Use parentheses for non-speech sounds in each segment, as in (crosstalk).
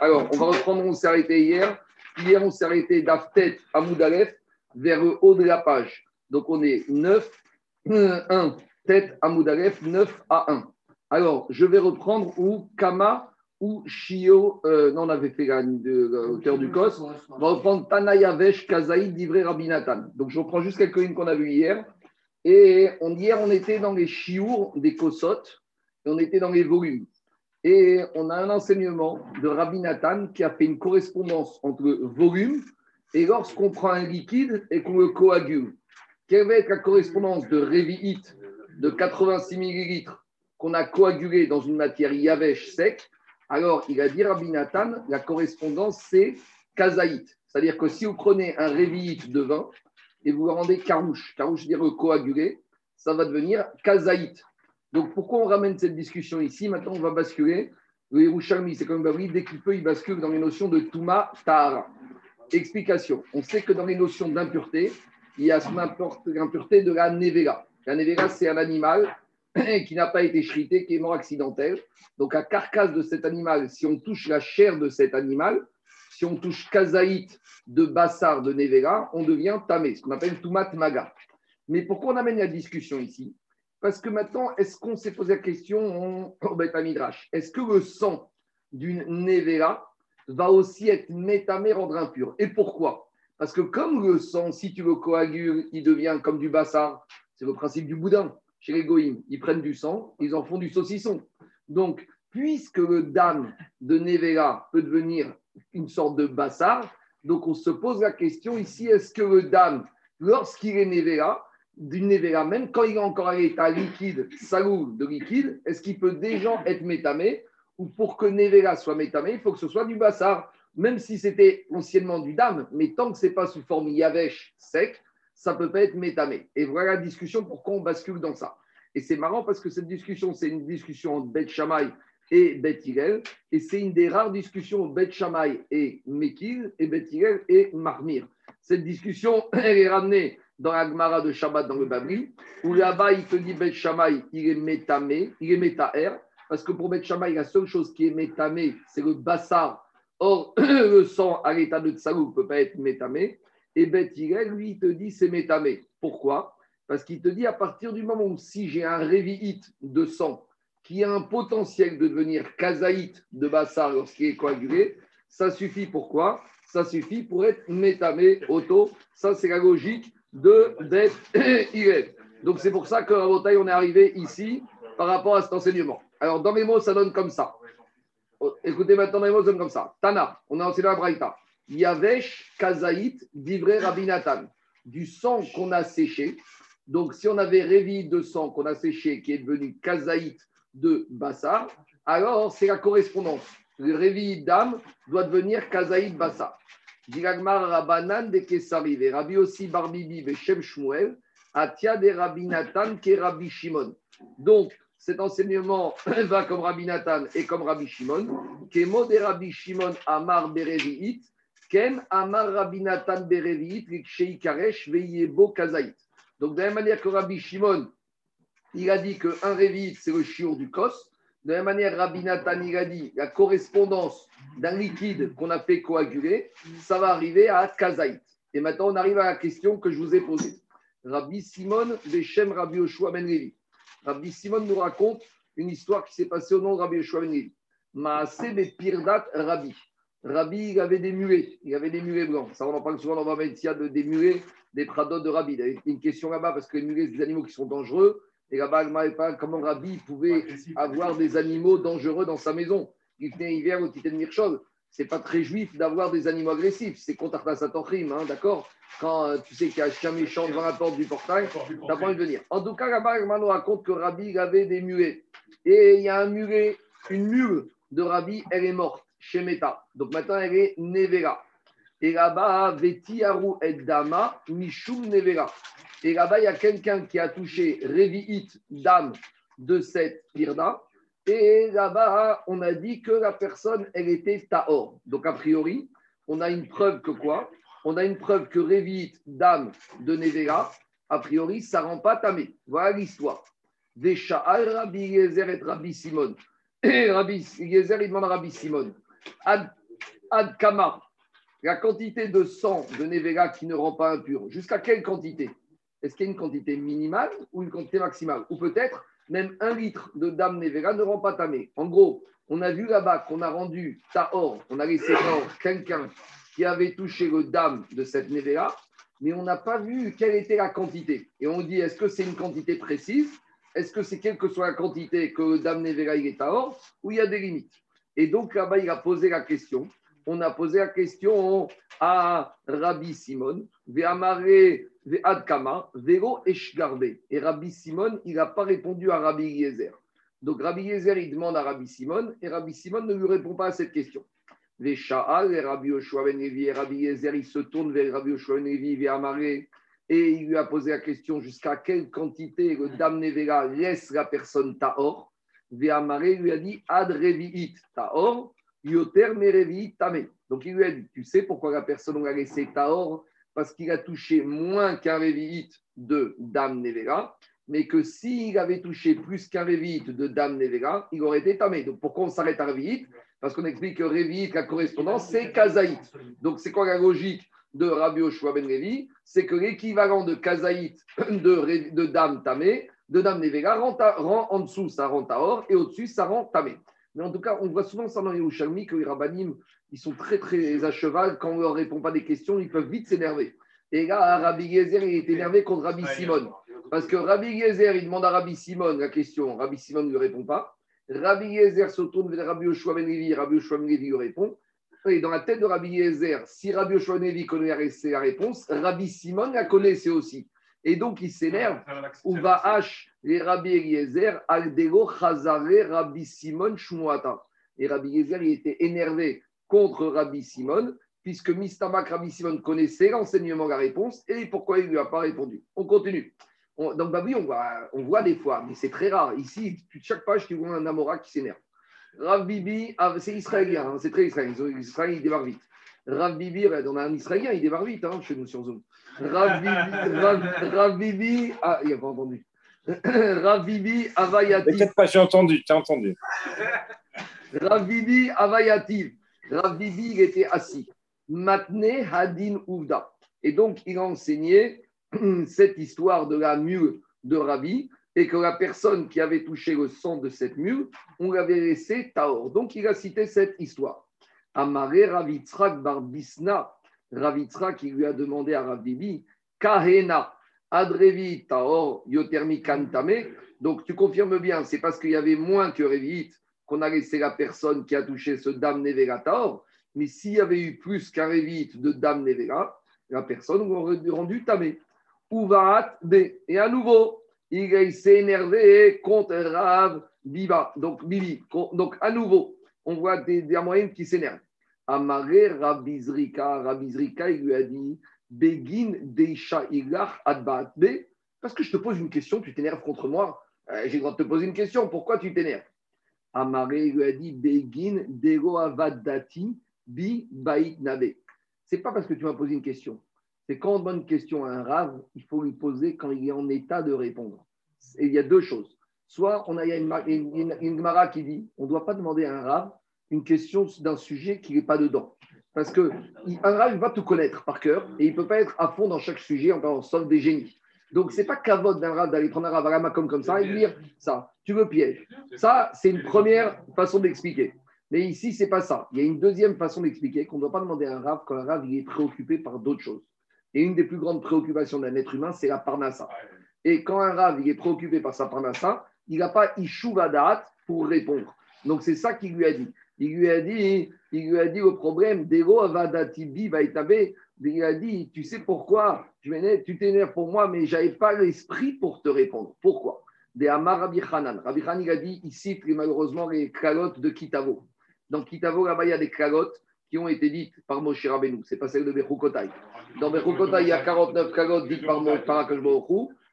Alors, on va reprendre, on s'est arrêté hier. Hier, on s'est arrêté d'Aftet à Moudalef vers le haut de la page. Donc, on est 9, 1, tête à Moudalef, 9 à 1. Alors, je vais reprendre où Kama ou Shio, euh, non, on avait fait la, hauteur du Kos. On va reprendre Tanayavesh, Kazaï, Divré, Rabinatan. Donc, je reprends juste quelques lignes qu'on a vues hier. Et hier, on était dans les chiours des Kosot, et on était dans les volumes. Et on a un enseignement de Rabbi Nathan qui a fait une correspondance entre volume et lorsqu'on prend un liquide et qu'on le coagule. Quelle va être la correspondance de Révi'it de 86 millilitres qu'on a coagulé dans une matière yavesh sec? Alors, il a dit Rabbi Nathan, la correspondance c'est kazaït. C'est-à-dire que si vous prenez un Révi'it de vin et vous le rendez carouche, carouche dire coagulé, ça va devenir kazaït. Donc, pourquoi on ramène cette discussion ici Maintenant, on va basculer. Le Yerushalmi, c'est comme Babri, dès qu'il peut, il bascule dans les notions de Touma Tahara. Explication. On sait que dans les notions d'impureté, il y a l'impureté de la Nevera. La Nevera, c'est un animal (clears throat) qui n'a pas été chrité, qui est mort accidentel. Donc, la carcasse de cet animal, si on touche la chair de cet animal, si on touche kazaït de bassar de Nevera, on devient tamé, ce qu'on appelle Toumat Maga. Mais pourquoi on amène la discussion ici parce que maintenant, est-ce qu'on s'est posé la question au (coughs) Beth Midrash Est-ce que le sang d'une Nevera va aussi être métamé, rendre impur Et pourquoi? Parce que comme le sang, si tu le coagules, il devient comme du bassard. C'est le principe du boudin. Chez les goïms, ils prennent du sang, ils en font du saucisson. Donc, puisque le dame de Nevera peut devenir une sorte de bassard, donc on se pose la question ici, est-ce que le dame, lorsqu'il est Nevera, d'une Nevera, même quand il est encore à l'état liquide, salou de liquide, est-ce qu'il peut déjà être métamé Ou pour que Nevera soit métamé, il faut que ce soit du bassar, même si c'était anciennement du dame, mais tant que ce n'est pas sous forme yavesh sec, ça ne peut pas être métamé. Et voilà la discussion pourquoi on bascule dans ça. Et c'est marrant parce que cette discussion, c'est une discussion entre Bet Shammai et Bet Hillel, et c'est une des rares discussions entre Bet Shammai et Mekil, et Bet Hillel et Marmir. Cette discussion, (laughs) elle est ramenée dans la Gemara de Shabbat dans le Babri, où là-bas, il te dit Bet Shammai, il est métamé, il est métaer, parce que pour Bet Shammai, la seule chose qui est métamé, c'est le bassar. Or, (clears throat) le sang à l'état de tsalou ne peut pas être métamé. Et Bet lui, il te dit c'est métamé. Pourquoi? Parce qu'il te dit à partir du moment où si j'ai un révi'it de sang qui a un potentiel de devenir kazaït de bassar lorsqu'il est coagulé, ça suffit pourquoi? Ça suffit pour être métamé auto. Ça, c'est la logique de Bet (coughs) Hillel. Donc c'est pour ça qu'à Rabotaï, on est arrivé ici par rapport à cet enseignement. Alors dans mes mots, ça donne comme ça. Oh, écoutez maintenant, dans mes mots, ça donne comme ça. Tana, on a enseigné la Braïta. Yavesh, Kazaït, Divré, Rabinatan. Du sang qu'on a séché. Donc si on avait révi de sang qu'on a séché qui est devenu Kazaït de Bassar, alors c'est la correspondance. Le révi d'âme doit devenir Kazaït Bassar. Diragmar Rabanan de Kesari, Rabbi aussi Barbibi, Shem Shmuel, Atia de Rabbi Nathan, qui Rabbi Shimon. Donc, cet enseignement (clears throat) va comme Rabbi Nathan et comme Rabbi Shimon. Kemo de Rabbi Shimon Amar Bereviit, Ken Amar Rabbi Nathan Bereviit, Rikshei Karesh, Veyebo Kazaït. Donc, de la même manière que Rabbi Shimon, il a dit qu'un Revit, c'est le chiour du Kos. De la même manière, Rabbi Nathan, il a dit la correspondance d'un liquide qu'on a fait coaguler, ça va arriver à Kazaït. Et maintenant, on arrive à la question que je vous ai posée. Rabbi Simon, Beshem Rabbi Yoshua Ben. Rabbi Simon nous raconte une histoire qui s'est passée au nom de Rabbi Yoshua Ben Levi. Maase Pirdat Rabbi. Rabbi, il avait des mulets, il avait des mulets blancs. Ça, on en parle souvent dans Bamétia de des mulets, des pradotes de Rabbi. Il y a une question là-bas parce que les mulets, c'est des animaux qui sont dangereux. Et là-bas, pas comment Rabbi pouvait avoir des animaux dangereux dans sa maison? Il tenait hiver au Titan Mirchol. C'est pas très juif d'avoir des animaux agressifs. C'est contre Satorim, hein, d'accord? Quand euh, tu sais qu'il y a un chien méchant devant la porte du portail, tu n'as pas envie de venir. En tout cas, là-bas, nous raconte que Rabbi avait des muets. Et il y a un mulet, une mule de Rabbi, elle est morte chez Meta. Donc maintenant, elle est Nevera. Et là-bas, Vetiaru et Dama, Mishum Nevera. Et là-bas, il y a quelqu'un qui a touché Revi'it d'âme de cette pirda. Et là-bas, on a dit que la personne, elle était Taor. Donc, a priori, on a une preuve que quoi? On a une preuve que Revi'it d'âme de Nevera, a priori, ça ne rend pas tamé. Voilà l'histoire. Des Rabbi Yezer et Rabbi Simon. Et (clears throat) Rabbi Yezer, il demande à Rabbi Simon. Ad Kama, la quantité de sang de Nevela qui ne rend pas impur, jusqu'à quelle quantité? Est-ce qu'il y a une quantité minimale ou une quantité maximale Ou peut-être même un litre de dame Nevela ne rend pas tamé. En gros, on a vu là-bas qu'on a rendu Tahor, on a laissé Tahor quelqu'un qui avait touché le dame de cette Nevela, mais on n'a pas vu quelle était la quantité. Et on dit, est-ce que c'est une quantité précise Est-ce que c'est quelle que soit la quantité que le dame Nevela il est Tahor Ou il y a des limites Et donc là-bas, il a posé la question on a posé la question à Rabbi Simon, Ve'amare Ve'adkama, Eshgarbe. Et Rabbi Simon, n'a pas répondu à Rabbi Yezer. Donc Rabbi Yezer, il demande à Rabbi Simon, et Rabbi Simon ne lui répond pas à cette question. Ve'sha'al, et Rabbi Yoshua Ben et Rabbi Yezer, il se tourne vers Rabbi Yoshua Ben et il lui a posé la question jusqu'à quelle quantité le Dame laisse la personne Taor. Ve'amare lui a dit Ad Revi'it Taor. Donc il lui a dit Tu sais pourquoi la personne l'a laissé Taor Parce qu'il a touché moins qu'un Révi'it de Dame Nevera, mais que s'il avait touché plus qu'un Révi'it de Dame Nevera, il aurait été Tamé. Donc pourquoi on s'arrête à Révi'it Parce qu'on explique que Révi'it, la correspondance, c'est Kazaït. Donc c'est quoi la logique de Rabbi Oshua Ben C'est que l'équivalent de Kazaït (laughs) de, Dame Tamé, de Dame Nevera, rend, rend, en dessous, ça rend Taor, et au-dessus, ça rend Tamé. Mais en tout cas, on voit souvent ça dans les Yerushalmi que les rabbinim, ils sont très très à cheval. Quand on ne leur répond pas des questions, ils peuvent vite s'énerver. Et là, Rabbi Gezer, il est énervé contre Rabbi Simon. Parce que Rabbi Gezer, il demande à Rabbi Simon la question. Rabbi Simon ne lui répond pas. Rabbi Gezer se tourne vers Rabbi Yoshua Ben Levi. Rabbi Yoshua Ben Levi lui répond. Et dans la tête de Rabbi Gezer, si Rabbi Yoshua Ben Levi connaît la réponse, Rabbi Simon la connaissait aussi. Et donc, il s'énerve. Ou va H, les Rabbi Eliezer, Aldego, Chazare, Rabbi Simon, Shmuata. Et Rabbi Eliezer, il était énervé contre Rabbi Simon, puisque Mistamak, Rabbi Simon connaissait l'enseignement, la réponse, et pourquoi il ne lui a pas répondu. On continue. donc, bah oui, on voit, on voit des fois, mais c'est très rare. Ici, chaque page, tu vois un Amora qui s'énerve. Rav Bibi, ah, c'est israélien, hein, c'est très israélien. Israël, il démarre vite. Rav Bibi, on a un israélien, il démarre vite hein, chez nous sur Zoom. Rav Bibi, ah, il n'a pas entendu. (coughs) Rav Bibi Avayati. T'inquiète pas, j'ai entendu, tu as entendu. (coughs) Rav Bibi Avayati. Rav Bibi, il était assis. Matne Hadin Ouvda. Et donc, il a enseigné (coughs) cette histoire de la mule de Rabbi et que la personne qui avait touché le sang de cette mule, on l'avait laissé Taor. Donc, il a cité cette histoire. Amare Ravitzrak Barbisna Ravitra qui lui a demandé à Rav Bibi, Kahena, Adrevi, Taor, Yotermi Kantame. Donc tu confirmes bien, c'est parce qu'il y avait moins que Revit qu'on a laissé la personne qui a touché ce Dame Nevera Taor. Mais s'il y avait eu plus qu'un Revit de Dame Nevera, la personne aurait rendu Tamé. Uvaat B. Et à nouveau, il s'est énervé contre Rav Biba. Donc, Bibi. Donc, à nouveau, on voit des, des qui s'énervent. Amaré Rabizrika, Rabizrika, il lui a dit Begin Deisha Ilach Adbaat Be. Parce que je te pose une question, tu t'énerves contre moi. Euh, j'ai le droit de te poser une question, pourquoi tu t'énerves? Amaré lui a dit Begin Dego Avadati Bi Bait Nabe. C'est pas parce que tu m'as posé une question. C'est quand on demande une question à un rave, il faut lui poser quand il est en état de répondre. Il y a deux choses. Soit on a une, une, une, qui dit on ne doit pas demander à un rave une question d'un sujet qui n'est pas dedans. Parce que un rave va tout connaître par cœur et il ne peut pas être à fond dans chaque sujet, en sauf des génies. Donc, ce n'est pas cavote d'un rave d'aller prendre un rave à la comme, comme ça et dire ça. Tu veux piège. Ça, c'est une première façon d'expliquer. Mais ici, ce n'est pas ça. Il y a une deuxième façon d'expliquer qu'on ne doit pas demander à un rave quand un rave il est préoccupé par d'autres choses. Et une des plus grandes préoccupations d'un être humain, c'est la parnassa. Et quand un rave il est préoccupé par sa parnassa, il n'a pas ishuvadat pour répondre. Donc, c'est ça qu'il lui a dit il lui a dit, il lui a dit au problème, Dero Avadatibi Vaitabe, il lui a dit, tu sais pourquoi tu t'énerves pour moi, mais je n'avais pas l'esprit pour te répondre. Pourquoi? Des Amar Rabbi Hanan. Rabbi Hanan, il a dit, ici, malheureusement, les calottes de Kitavo. Dans Kitavo, là-bas, il y a des calottes qui ont été dites par Moshe Rabbeinu. Ce n'est pas celle de Bechukotai. Dans Bechukotai, il y a 49 calottes dites par, par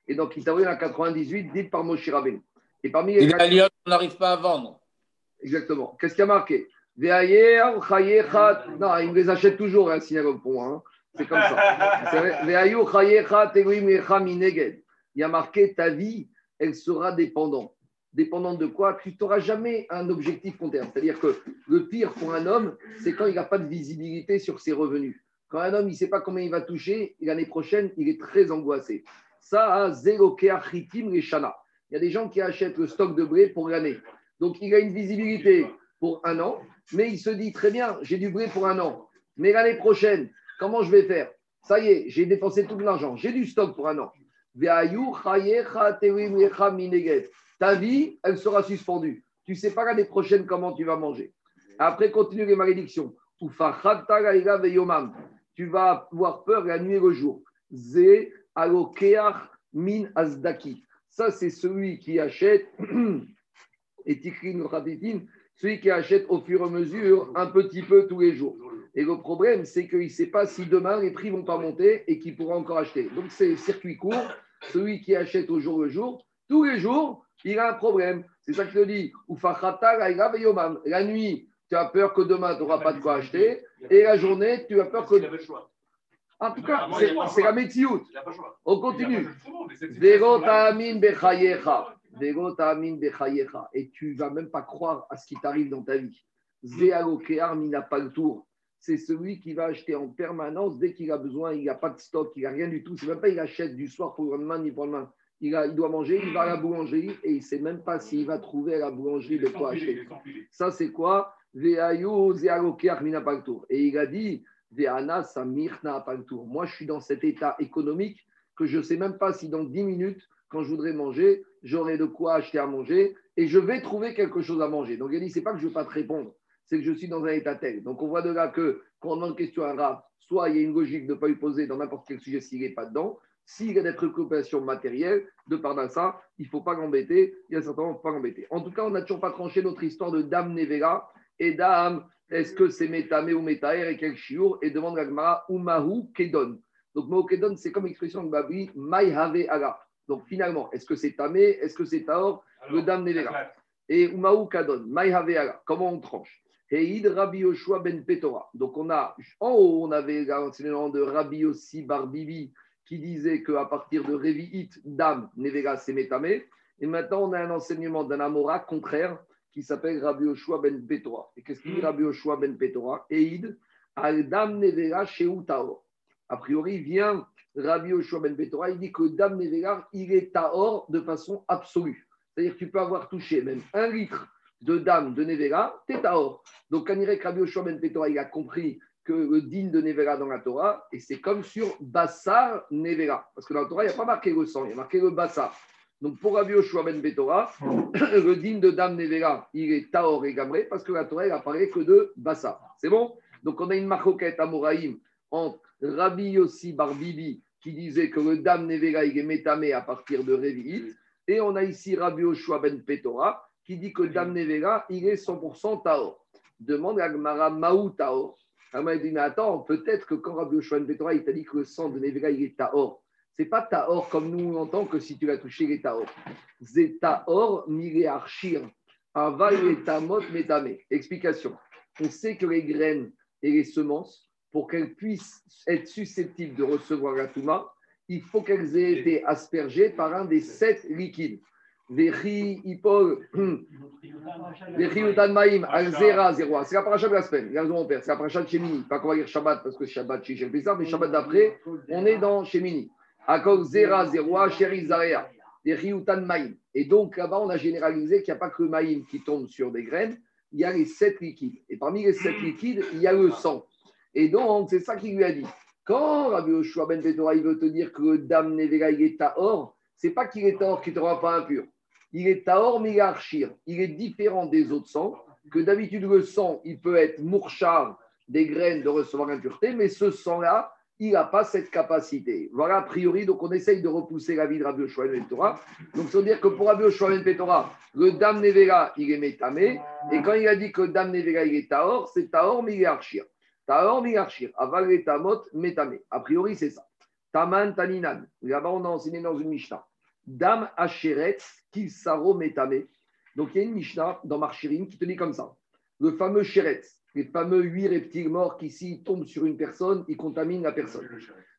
Et dans Kitavo, il y en a 98 dites par Moshe Rabbeinu. Et parmi les. Et on n'arrive pas à vendre. Exactement. Qu'est-ce qu'il y a marqué? Non, il me les achète toujours, un synagogue pour moi. Hein. C'est comme ça. Il y a marqué ta vie, elle sera dépendante dépendant de quoi, tu n'auras jamais un objectif comptable. C'est-à-dire que le pire pour un homme, c'est quand il n'a pas de visibilité sur ses revenus. Quand un homme, il ne sait pas combien il va toucher, l'année prochaine, il est très angoissé. Ça a zéro les shana. Il y a des gens qui achètent le stock de blé pour l'année. Donc, il a une visibilité pour un an, mais il se dit très bien, j'ai du blé pour un an. Mais l'année prochaine, comment je vais faire? Ça y est, j'ai dépensé tout l'argent, j'ai du stock pour un an. Ta vie, elle sera suspendue. Tu ne sais pas l'année prochaine comment tu vas manger. Après, continue les malédictions. Tu vas avoir peur la nuit et le jour. min azdaki. Ça, c'est celui qui achète, (clears throat) et celui qui achète au fur et à mesure, un petit peu tous les jours. Et le problème, c'est qu'il ne sait pas si demain les prix vont pas monter et qu'il pourra encore acheter. Donc, c'est circuit court. Celui qui achète au jour le jour, tous les jours, il a un problème. C'est ça que je te dis. La nuit, tu as peur que demain, tu n'auras pas de quoi acheter. Et la journée, tu as peur que. En tout cas, c'est la métiout. On continue. Et tu ne vas même pas croire à ce qui t'arrive dans ta vie. C'est celui qui va acheter en permanence dès qu'il a besoin. Il n'a pas de stock, il n'a rien du tout. C'est même pas il achète du soir pour le lendemain ni pour le lendemain. Il, il, doit manger, il va à la boulangerie et il ne sait même pas s'il va trouver à la boulangerie de quoi acheter. Ça, c'est quoi? Et il a dit moi, je suis dans cet état économique que je ne sais même pas si dans 10 minutes, quand je voudrais manger, j'aurai de quoi acheter à manger et je vais trouver quelque chose à manger. Donc, il dit, ce n'est pas que je ne veux pas te répondre, c'est que je suis dans un état tel. Donc, on voit de là que quand on demande question à un rap, soit il y a une logique de ne pas lui poser dans n'importe quel sujet s'il n'est pas dedans, s'il y a des préoccupations matérielles, de par ça, il ne faut pas l'embêter, il y a certainement pas l'embêter. En tout cas, on n'a toujours pas tranché notre histoire de Dame Nevera et Dame est-ce que c'est Métamé ou Métaer et quel chiour Et demande l'Agmara, Umahu Kedon. Donc, Mahu Kedon, c'est comme expression de Babri, Maïhave Aga. Donc, finalement, est-ce que c'est Tamé Est-ce que c'est Taor Le Dam Nevera. Et Umahu Kadon, Maïhave Aga. Comment on tranche Heid Rabbi Yoshua ben Petora. Donc, on a, en haut, on avait l'enseignement de Rabbi Yossi Barbibi qui disait qu'à partir de Revi'it, Dam Nevera, c'est Métamé. Et maintenant, on a un enseignement d'un Amora contraire qui s'appelle Rabbi Yoshua ben Petora. Et qu'est-ce qu'il dit Rabbi Yoshua ben Petora? Eid al dam nevera taor. A priori, vient Rabbi Yoshua ben Petora, il dit que dam nevera, il est taor de façon absolue. C'est-à-dire que tu peux avoir touché même un litre de dame de nevera, t'es taor. Donc, quand il Rabbi Yoshua ben Petora, il a compris que le din de Nevera dans la Torah, et c'est comme sur Bassar Nevera. Parce que dans la Torah, il n'y a pas marqué le sang, il y a marqué le Bassar. Donc pour Rabbi Yoshua ben Betora, (clears throat) le digne de Dame Nevera, il est Taor et Gamré parce que la Torah, elle apparaît que de Bassa. C'est bon? Donc on a une maroquette à Moraïm entre Rabbi Yossi Barbibi qui disait que le Dame Nevera, il est métamé à partir de Révi'it. Et on a ici Rabbi Yoshua ben Petora qui dit que Dame Nevera, il est 100% Taor. Demande à Gmara Maou Taor. Elle dit, mais attends, peut-être que quand Rabbi Yoshua ben Petora, il t'a dit que le sang de Nevera, il est Taor c'est pas Taor comme nous on entend que si tu l'as touché, il est Taor. C'est Taor archir. Aval et Tamot Metame. Explication. On sait que les graines et les semences, pour qu'elles puissent être susceptibles de recevoir la Touma, il faut qu'elles aient été aspergées par un des sept liquides. Vechi, Ipol, (clears throat) Vechi, Utanmaim, Alzera, Zéro. C'est la paracha de la semaine. Il a raison, mon père. C'est la paracha de Shemini. Pas qu'on va dire Shabbat parce que Shabbat, chez ça, mais Shabbat d'après, on est dans Shemini. Maïm. Et donc là-bas, on a généralisé qu'il n'y a pas que le Maïm qui tombe sur des graines, il y a les sept liquides. Et parmi les sept liquides, il y a le sang. Et donc, c'est ça qu'il lui a dit. Quand Rabbi Yoshua Ben Petora, il veut te dire que le Dam Nevega, il est Tahor, c'est pas qu'il est Tahor qui ne te rend pas impur. Il est Tahor, mais il est Archir. Il est différent des autres sangs, que d'habitude, le sang, il peut être mourchard des graines de recevoir l'impureté, mais ce sang-là, il n'a pas cette capacité. Voilà, a priori, donc on essaye de repousser la vie de Rabbi Yoshua Ben Torah. Donc, ça veut dire que pour Rabbi Yoshua Ben Torah, le Dam Nevera, il est métamé. Et quand il a dit que Dam Nevera, il est Taor, c'est Taor, mais il est Archir. Taor, mais il est Archir. Aval et Tamot, métamé. A priori, c'est ça. Taman Taninan. Là-bas, on a enseigné dans une Mishnah. Dam Asheretz, Kisaro, métamé. Donc, il y a une Mishnah dans Marchirim qui te dit comme ça. Le fameux Sheretz les fameux huit reptiles morts qui, s'ils tombent sur une personne, ils contaminent la personne.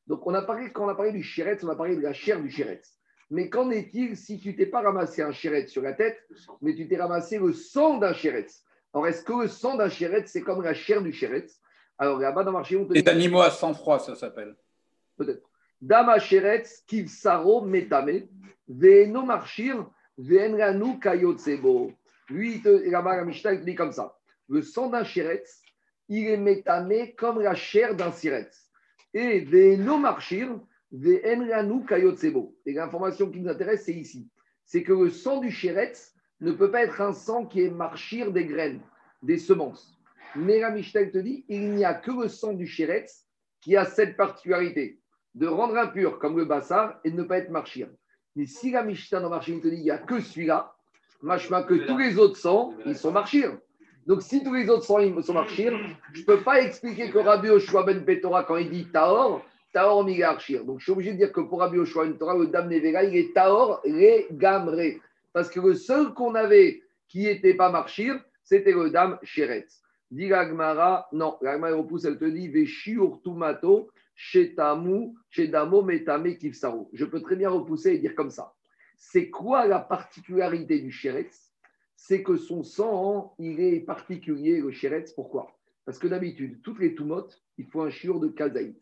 Donc, on a parlé, quand on a parlé du chéretz, on a parlé de la chair du chéretz. Mais qu'en est-il si tu t'es pas ramassé un chéret sur la tête, mais tu t'es ramassé le sang d'un chéret Alors, est-ce que le sang d'un chéret, c'est comme la chair du chéret Alors, là-bas, dans le marché, on te dit. Les animaux à sang froid, ça s'appelle. Peut-être. Dama chéret, kivsaro metame, veeno marchir, veenranu kayotsebo. Lui, là-bas, la Mishnah, il dit comme ça. Le sang d'un chéret, il est métamé comme la chair d'un siretz. Et veeno marchir, et l'information qui nous intéresse, c'est ici. C'est que le sang du chéretz ne peut pas être un sang qui est marchir des graines, des semences. Mais la Mishnah te dit, il n'y a que le sang du chéretz qui a cette particularité de rendre impur comme le bassar et de ne pas être marchir. Mais si la Mishnah dans Marchir te dit, il n'y a que celui-là, machma que tous les autres sangs, ils sont marchir. Donc si tous les autres sont marchir, je ne peux pas expliquer que Rabbi Oshua Ben Petora, quand il dit Taor, Taor Migarchir. Donc je suis obligé de dire que pour Rabbi Oshua une Torah, le Dam Nevera, il est Taor Gamre. Parce que le seul qu'on avait qui n'était pas marchir, c'était le Dam Sheretz. Dit Gmara, non, l'Agmara repousse, elle te dit Veshiur Tumato, Shetamu, Shedamo, Metame, Kivsaru. Je peux très bien repousser et dire comme ça. C'est quoi la particularité du Sheretz? C'est que son sang, il est particulier, le Sheretz. Pourquoi? Parce que d'habitude, toutes les Tumotes, il faut un shiur de Kazaït.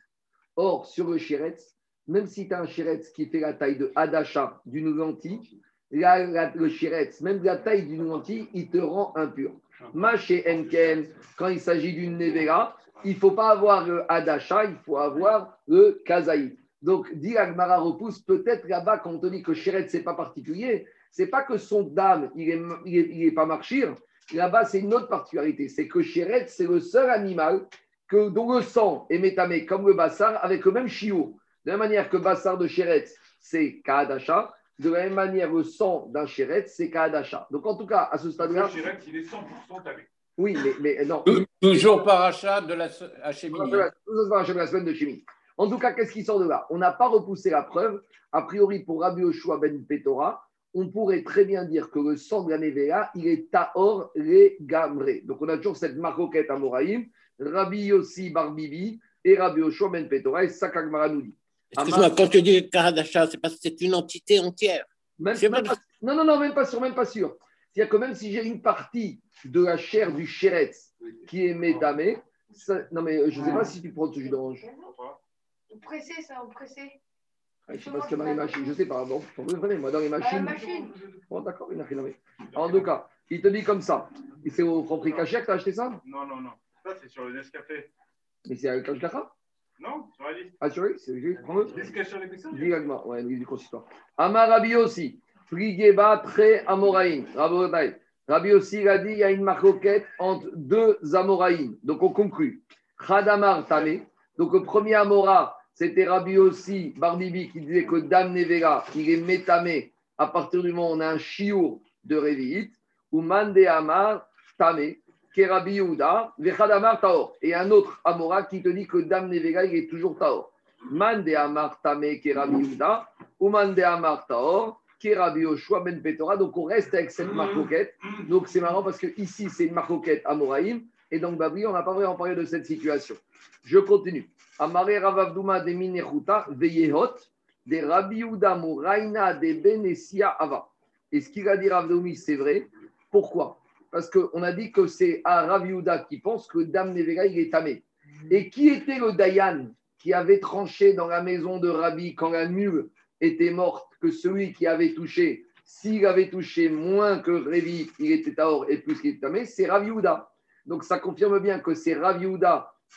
Or, sur le chéretz, même si tu as un chéretz qui fait la taille de Hadasha d'une lentille, le chéretz, même la taille d'une lentille, il te rend impur. Maché Enken, quand il s'agit d'une nevera, il ne faut pas avoir le Hadasha, il faut avoir le Kazaï. Donc, dit repousse, peut-être là-bas, quand on dit que chéretz, ce n'est pas particulier, c'est pas que son dame, il n'est il est, pas marchir. Là-bas, c'est une autre particularité. C'est que chéretz, c'est le seul animal que, dont le sang est métamé comme le bassar avec le même chiot. De la même manière que bassar de chéretz, c'est Kaadacha, de la même manière le sang d'un chéretz, c'est Kaadacha. Donc en tout cas, à ce stade-là. Le chéretz, il est 100% tamé. Oui, mais, mais non. Toujours par achat de la chimie. Toujours par achat de la semaine de chimie. En tout cas, qu'est-ce qui sort de là? On n'a pas repoussé la preuve. A priori, pour Rabbi Oshua ben Petora, on pourrait très bien dire que le sang de la Nevea, il est Taor le Gamre. Donc on a toujours cette maroquette à Moraïm Rabbi Yossi Barbibi et Rabbi Yoshua Ben Petora et Sakagmara nous dit. Excuse-moi, quand tu dis Karadasha, c'est parce que c'est une entité entière. Même, pas, non, non, non, même pas sûr, même pas sûr. C'est-à-dire que même si j'ai une partie de la chair du chéretz qui est métamée, non mais je ne sais pas si tu prends ce jus d'orange. Vous pressez ça, vous pressez. Ah, je ne sais pas ce qu'il y a dans les machines, je sais pas. Bon, moi dans les machines. machine. Bon, d'accord, il a rien En tout cas, il te dit comme ça. Et c'est au Franprix Cachère que tu as acheté ça? Non, non, non c'est sur le Nescafé. Mais c'est avec Kajkara Non, sur la liste. Ah, sur la liste prends-le. Ça? Directement, ouais, du consistoire. Amarabi aussi. Frigeba très Amoraïm. Rabbi aussi, il a dit il y a une marcoquette entre deux Amoraïm. Donc on conclut. Khadamar Tame. Donc le premier Amora, c'était Rabbi aussi, Barbibi, qui disait que Dam Nevera, il est métamé à partir du moment où on a un chiour de Révit. Ou Mande Amar Tame. Kerabi Yehuda, Vechadamar Taor. Et un autre Amora qui te dit que Dam Nevega, il est toujours Taor. Mande Amar Tame Kerabi Yehuda, ou Mande Amar Taor, Kerabi Yoshua Ben Petora. Donc on reste avec cette marcoquette. Donc c'est marrant parce que ici c'est une marcoquette Amoraïm. Et donc Babri, on n'a pas vraiment parlé de cette situation. Je continue. Et ce qu'il a dit Ravdoumi, c'est vrai. Pourquoi? Parce qu'on a dit que c'est à Rav qui pense que Dame Nevega, il est tamé. Et qui était le Dayan qui avait tranché dans la maison de Rabbi quand la mule était morte que celui qui avait touché, s'il avait touché moins que Révi, il était Taor et plus qu'il était tamé, c'est Rav Donc ça confirme bien que c'est Rav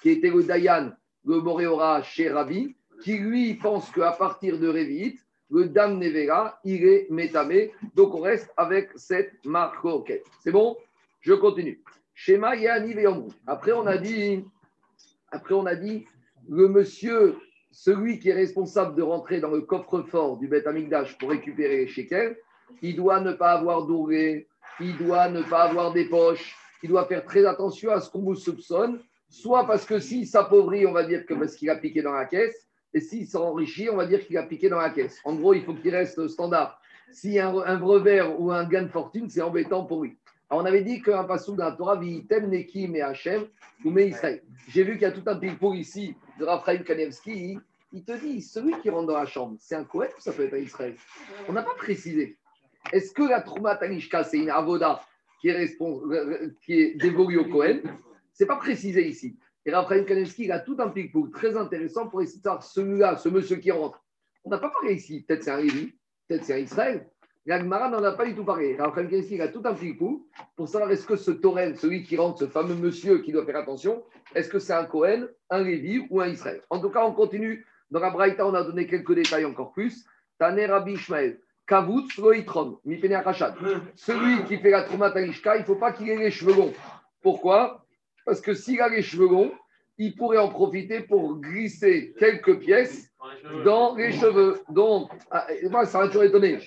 qui était le Dayan, le Moréora chez Rabbi, qui lui pense qu'à partir de Révit, le Dame Nevega, il est métamé. Donc on reste avec cette marque. C'est bon? Je continue. Schéma Yani Après, on a dit, après, on a dit, le monsieur, celui qui est responsable de rentrer dans le coffre-fort du Beth Amikdash pour récupérer les shekels, il doit ne pas avoir d'ouré, il doit ne pas avoir des poches, il doit faire très attention à ce qu'on vous soupçonne, soit parce que s'il s'appauvrit, on va dire que parce qu'il a piqué dans la caisse, et s'il s'enrichit, on va dire qu'il a piqué dans la caisse. En gros, il faut qu'il reste standard. A un, un brevet ou un gain de fortune, c'est embêtant pour lui on avait dit qu'un passou la Torah, Vitem Nekim et Hachem, ou Israël. J'ai vu qu'il y a tout un ping ici de Raphaël Kanevski il te dit, celui qui rentre dans la chambre, c'est un Kohen ou ça peut être un Israël? On n'a pas précisé. Est-ce que la Trouma Tanishka, c'est une avoda qui est, respons- euh, qui est dévolue au Kohen? C'est pas précisé ici. Et Raphaël Kanevski, il a tout un pic très intéressant pour essayer de savoir celui-là, ce monsieur qui rentre. On n'a pas parlé ici. Peut-être c'est un Lévi, peut-être c'est un Israël. La Gemara n'en a pas du tout parlé. Raphaël Kanevski, il a tout un pic pour savoir est-ce que ce Torren, celui qui rentre, ce fameux monsieur qui doit faire attention, est-ce que c'est un Cohen, un Lévi ou un Israël? En tout cas, on continue. Dans la Braïta, on a donné quelques détails encore plus. Taner Rabbi Ishmael, Kavutz Loitron. Celui qui fait la Trouma il ne faut pas qu'il ait les cheveux longs. Pourquoi? Parce que s'il a les cheveux longs, il pourrait en profiter pour glisser quelques pièces dans les cheveux. Donc, ah, moi, ça m'a toujours étonné.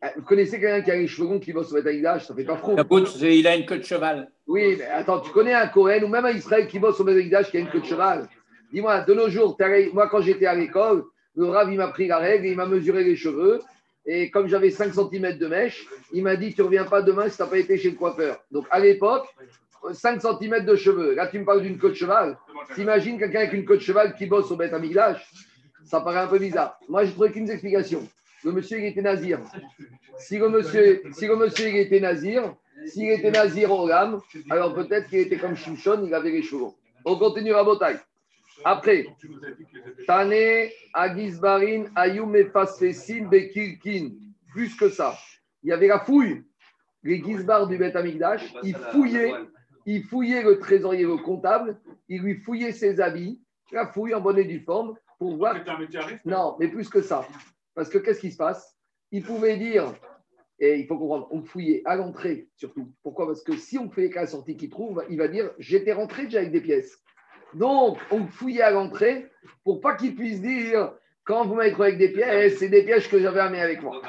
Ah, Vous connaissez quelqu'un qui a les cheveux longs qui va se mettre à village, ça fait pas c'est- il a une queue de cheval. Oui, mais attends, tu connais un Cohen ou même un Israël qui bosse au Bézéidash qui a une queue de cheval? Dis-moi, de nos jours, moi quand j'étais à l'école, le Rav il m'a pris la règle, il m'a mesuré les cheveux et comme j'avais 5 cm de mèche, il m'a dit Tu reviens pas demain si tu n'as pas été chez le coiffeur. Donc à l'époque, 5 cm de cheveux. Là, tu me parles d'une queue de cheval. T'imagines quelqu'un avec une queue de cheval qui bosse au Beth Amigdash? Ça paraît un peu bizarre. Moi, j'ai trouvé qu'une explication. Le monsieur, il était nazir. Si le monsieur, si le monsieur il était nazir, s'il était nazir au Ram, alors peut-être qu'il était comme Shimshon, il avait les cheveux. On continue à Botaï. Après, Tane, Agizbarin, Ayum et Fasfesin, Bekirkin. Plus que ça, il y avait la fouille. Les Gizbar du Beth Amigdash, ils fouillaient, ils fouillaient le trésorier, le comptable, ils lui fouillaient ses habits, la fouille en bonne et due forme, pour voir C'est un métier à risque. non, mais plus que ça. Parce que qu'est-ce qui se passe? Il pouvait dire, et il faut comprendre, on fouillait à l'entrée surtout. Pourquoi? Parce que si on fouillait qu'à la sortie qu'il trouve, il va dire j'étais rentré déjà avec des pièces. Donc, on fouillait à l'entrée pour pas qu'il puisse dire quand vous m'avez trouvé avec des pièces, c'est des pièces que j'avais amenées avec moi.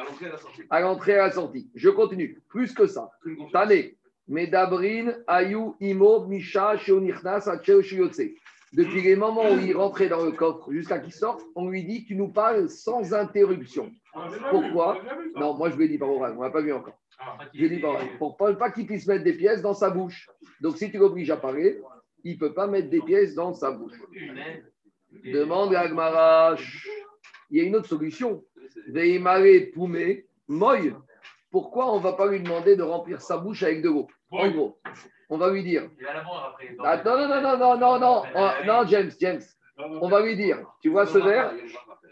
À l'entrée et à la sortie. Je continue. Plus que ça. Tane. Medabrin, Ayu, Imo, Misha, Shiyotse. Depuis les moments où il rentrait dans le coffre jusqu'à qu'il sorte, on lui dit Tu nous parles sans interruption. Pourquoi? Non, moi je lui ai dit par oral, on n'a pas vu encore. Je lui ai dit par oral. Pour pas, qu'il puisse mettre des pièces dans sa bouche. Donc si tu l'obliges à parler, il ne peut pas mettre des pièces dans sa bouche. Demande à Agmara. Il y a une autre solution. Veimare Poumé, Moy. Pourquoi on ne va pas lui demander de remplir sa bouche avec de l'eau? En gros, on va lui dire. Ah, non, non, non, non, non, non, non, non, James, James. On va lui dire, tu vois ce verre,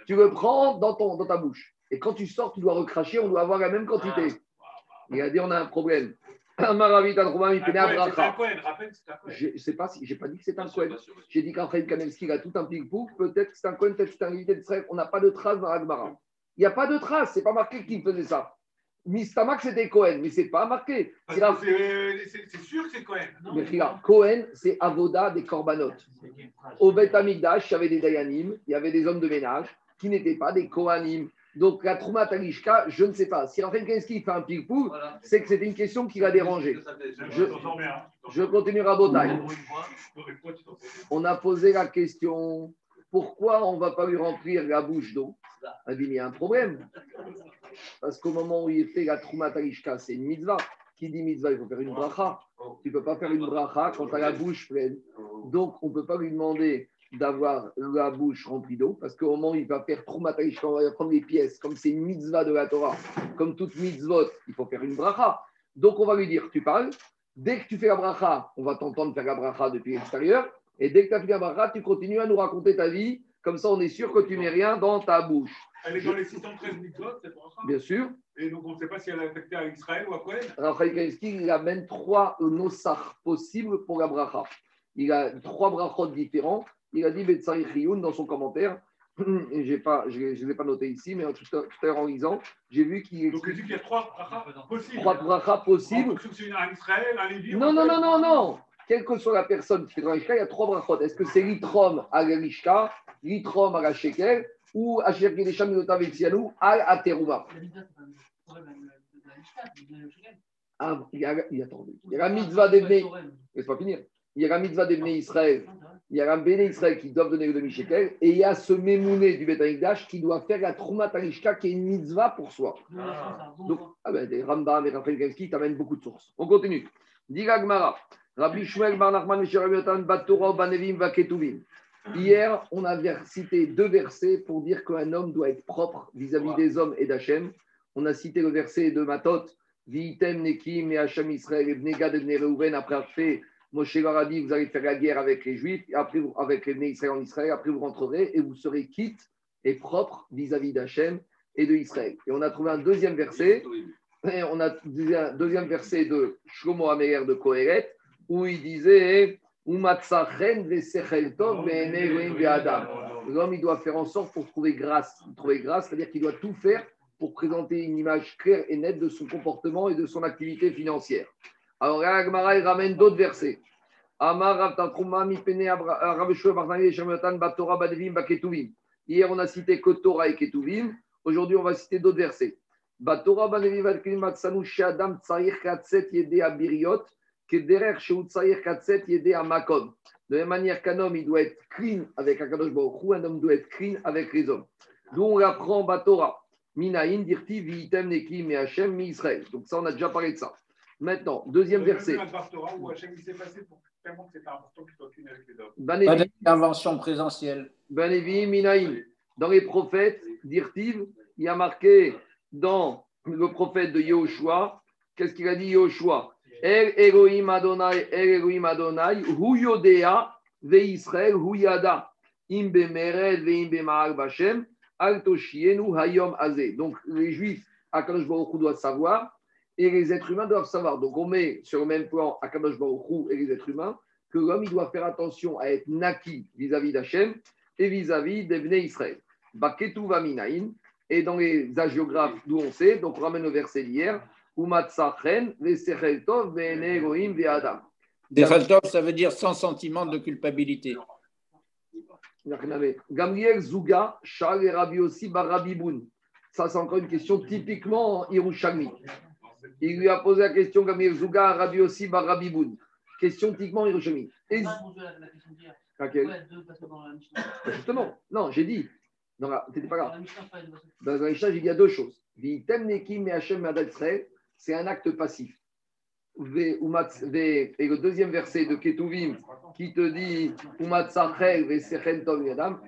tu le prends dans, ton, dans ta bouche. Et quand tu sors, tu dois recracher, on doit avoir la même quantité. Il a dit, on a un problème. (laughs) Je sais pas si, j'ai pas dit que c'est un Cohen. J'ai dit Kanevski il a tout un ping-pong. Peut-être que c'est un Cohen, peut-être que c'est un invité d'Israël. On n'a pas de trace dans l'Agmara. Il n'y a pas de trace, c'est pas marqué qui faisait ça. Mistamak, c'était Cohen, mais c'est pas marqué. Parce C'est sûr que c'est Cohen. Mais regarde, Cohen, c'est Avoda des Korbanot. Au Beth Amikdash, il y avait des Dayanim, il y avait des hommes de ménage qui n'étaient pas des Kohanim. Donc la Trouma Talishka, je ne sais pas. Si Raphaël Kanevski fait un ping-pong, c'est que c'était une question qui l'a dérangé. Je- continue à bien On a posé la question pourquoi on ne va pas lui remplir la bouche d'eau? Dit il y a un problème. Parce qu'au moment où il fait la Trouma c'est une mitzvah. Qui dit mitzvah, il faut faire une bracha. Tu ne peux pas faire une bracha quand tu as la bouche pleine. Donc, on ne peut pas lui demander d'avoir la bouche remplie d'eau, parce qu'au moment où il va faire Trouma on va prendre les pièces, comme c'est une mitzvah de la Torah, comme toute mitzvot, il faut faire une bracha. Donc, on va lui dire, tu parles, dès que tu fais la bracha, on va t'entendre faire la bracha depuis l'extérieur, et dès que tu as fait la bracha, tu continues à nous raconter ta vie, comme ça on est sûr que tu mets rien dans ta bouche. Elle est dans les 613 mitzvot, c'est pour ça. Bien sûr, Et donc, on ne sait pas si elle est affectée à Israël ou à Cohen. Raphaël Kainski, il amène trois nosach possibles pour la bracha. Il a trois brachot différents. Il a dit Betsari Chiyun dans son commentaire. (clears throat) Et pas, je ne les ai pas notés ici, mais tout à l'heure en lisant, j'ai vu qu'il Donc, il dit qu'il y a trois brachas possibles. trois brachas possibles. Israël, un Lévi. Non, non, non, non, non. Quelle que soit la personne qui fait dans la Rishka, il y a trois brachot. Est-ce que c'est l'itrom à la Rishka, l'itrom à la Shekel ou Asher Gedesha Minota Vetsianou à Ateruma Ah, il y a, il y a, attendez. Il y a la mitzvah des Laisse pas finir. Il y a la mitzvah des Bnei Israël. Il y a la Béné Israël qui doivent donner le demi-shekel. Et il y a ce mémouné du Betamikdash qui doit faire la Trouma Talishka qui est une mitzvah pour soi. Donc, ah ben, des Rambam et Raphaël Kalski t'amènent beaucoup de sources. On continue. Diga Gmara. Rabbi Shmuel Bar Nachman Mishra Yotan Bat Torah Banevim Vaketuvim. Hier, on a vers- cité deux versets pour dire qu'un homme doit être propre vis-à-vis des hommes et d'Hachem. On a cité le verset de Matot, Vitem Nekim et Hachem Israël et Bnei Gad et Reuven, après fait Moshe leur vous allez faire la guerre avec les Juifs, et après avec les Israël en Israël, après vous rentrerez et vous serez quitte et propre vis-à-vis d'Hachem et de. Et on a trouvé un deuxième verset, et on a un deuxième verset de Shlomo Améler de Kohéret, où il disait L'homme, il doit faire en sorte pour trouver grâce. Trouver grâce, c'est-à-dire qu'il doit tout faire pour présenter une image claire et nette de son comportement et de son activité financière. Alors, Agmara, il ramène d'autres versets. Hier, on a cité que Torah et Ketuvim. Aujourd'hui, on va citer d'autres versets. Batora, Badevim, Shadam, Tsair, Katset, Yede, Abiriot, De la même manière qu'un homme, il doit être clean avec Akadosh Baruch Hu, un homme doit être clean avec les hommes. D'où on apprend Batora. Minaïn, Dirti, Viitem, Nekim, et Hachem, mi Israël. Donc ça, on a déjà parlé de ça. Maintenant, deuxième verset. Un Bartora où Hachem il s'est passé pour tellement que c'était important qu'il soit qu'une avec les hommes. Pas Banevi, d'intervention présentielle. Banevi, Minaïn. Dans les prophètes, Dirtiv, il y a marqué dans le prophète de Yehoshua, qu'est-ce qu'il a dit Yehoshua? Donc les Juifs, Akadosh Baruch Hu doit savoir, et les êtres humains doivent savoir. Donc on met sur le même plan Akadosh Baruch Hu et les êtres humains, que l'homme doit faire attention à être naki vis-à-vis d'Hachem et vis-à-vis des Bnei Israël. Baketu Vaminaïn, et dans les agiographes d'où on sait, donc on ramène le verset d'hier, Umatsachen, Vesechel Tov, Ve'ene Elohim, Ve'adam. Deraltov, ça veut dire sans sentiment de culpabilité. Gamriel Zouga, Shal et Rabbi aussi Barabi Boun. Ça, c'est encore une question typiquement Yerushalmi. Il lui a posé la question Gamriel Zouga Rabbi aussi Barabi Boun. Question typiquement Yerushalmi. Et- Laquelle Justement, non, j'ai dit. Dans la... T'étais pas là. Dans la Mishnah, il y a deux choses. Vitem Nekim et Me'adat Israël, c'est un acte passif. Et le deuxième verset de Ketuvim qui te dit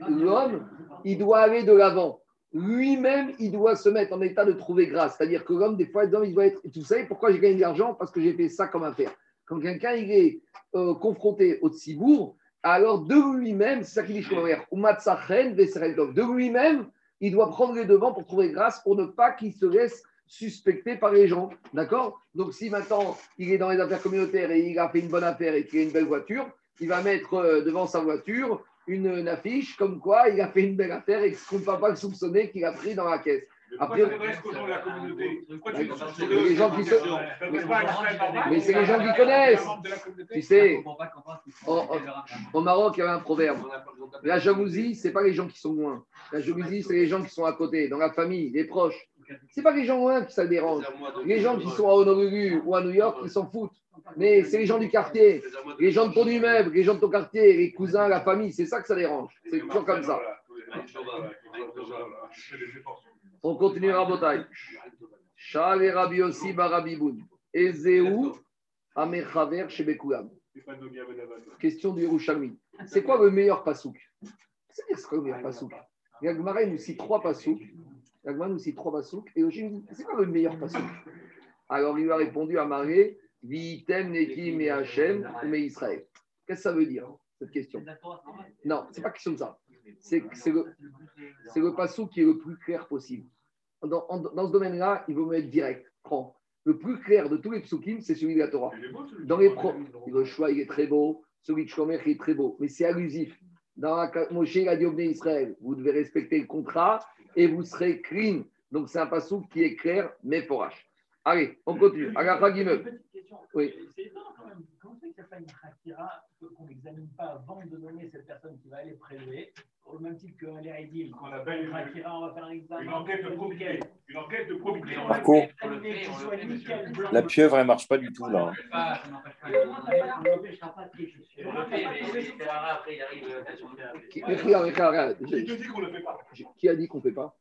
l'homme, il doit aller de l'avant. Lui-même, il doit se mettre en état de trouver grâce. C'est-à-dire que l'homme, des fois, il doit être. Tu sais pourquoi j'ai gagné de l'argent? Parce que j'ai fait ça comme affaire. Quand quelqu'un est euh, confronté au tsibourg, alors de lui-même, c'est ça qu'il dit. De lui-même, il doit prendre les devants pour trouver grâce, pour ne pas qu'il se laisse suspecté par les gens. D'accord? Donc, si maintenant il est dans les affaires communautaires et il a fait une bonne affaire et qu'il a une belle voiture, il va mettre euh, devant sa voiture une, une affiche comme quoi il a fait une belle affaire et qu'on ne va pas le soupçonner qu'il a pris dans la caisse. Après- la communauté? Les gens qui se- Mais c'est les gens qui connaissent. Tu sais, au, au Maroc, il y avait un proverbe. La jalousie, c'est pas les gens qui sont loin. La jalousie, c'est les gens qui sont à côté, dans la famille, les proches. C'est pas les gens loin qui ça dérange. Les gens qui sont à Honolulu ou à New York, ils s'en foutent. Mais c'est les gens du quartier, les gens de ton immeuble, les gens de ton quartier, les cousins, la famille, c'est ça que ça dérange. C'est toujours comme ça. On continue à Rabotai. Shal et Rabbi aussi Barabiboun. Ezeu Amechaver chez Bekoulam. Question du Yerushalmi. C'est quoi le meilleur pasouk? C'est quoi le meilleur pasouk? Yagmara nous cite trois pasouks. Yagmara nous cite trois pasouks. Et dit, c'est quoi le meilleur pasouk Alors il lui a répondu à Maré Vitem Nekim et Hachem mais Israël. Qu'est-ce que ça veut dire cette question? Non, c'est pas question de ça. C'est le, le pasouk qui est le plus clair possible. Dans ce domaine-là, il vaut mieux être direct, franc. Le plus clair de tous les psukim, c'est celui de la Torah. Dans les pro, le choix, il est très beau. Celui de Shomer, il est très beau. Mais c'est allusif. Dans la, Moshe, il a dit au Israël, vous devez respecter le contrat et vous serez clean. Donc c'est un passouk qui est clair, mais forache. Allez, on continue. Agacha Gimel. Petite question. Oui. C'est étonnant quand même. Comment c'est qu'il n'y a pas une khatira qu'on n'examine pas avant de nommer cette personne qui va aller prélever Au même titre qu'un l'air dit, Qu'on appelle une- on va faire un examen. Une enquête de probité. Une enquête de probité. Marco, la pieuvre, elle marche pas du tout là. Qui, regarde, regarde, regarde. Qui te dit qu'on ne le fait pas? Qui a dit qu'on ne fait pas?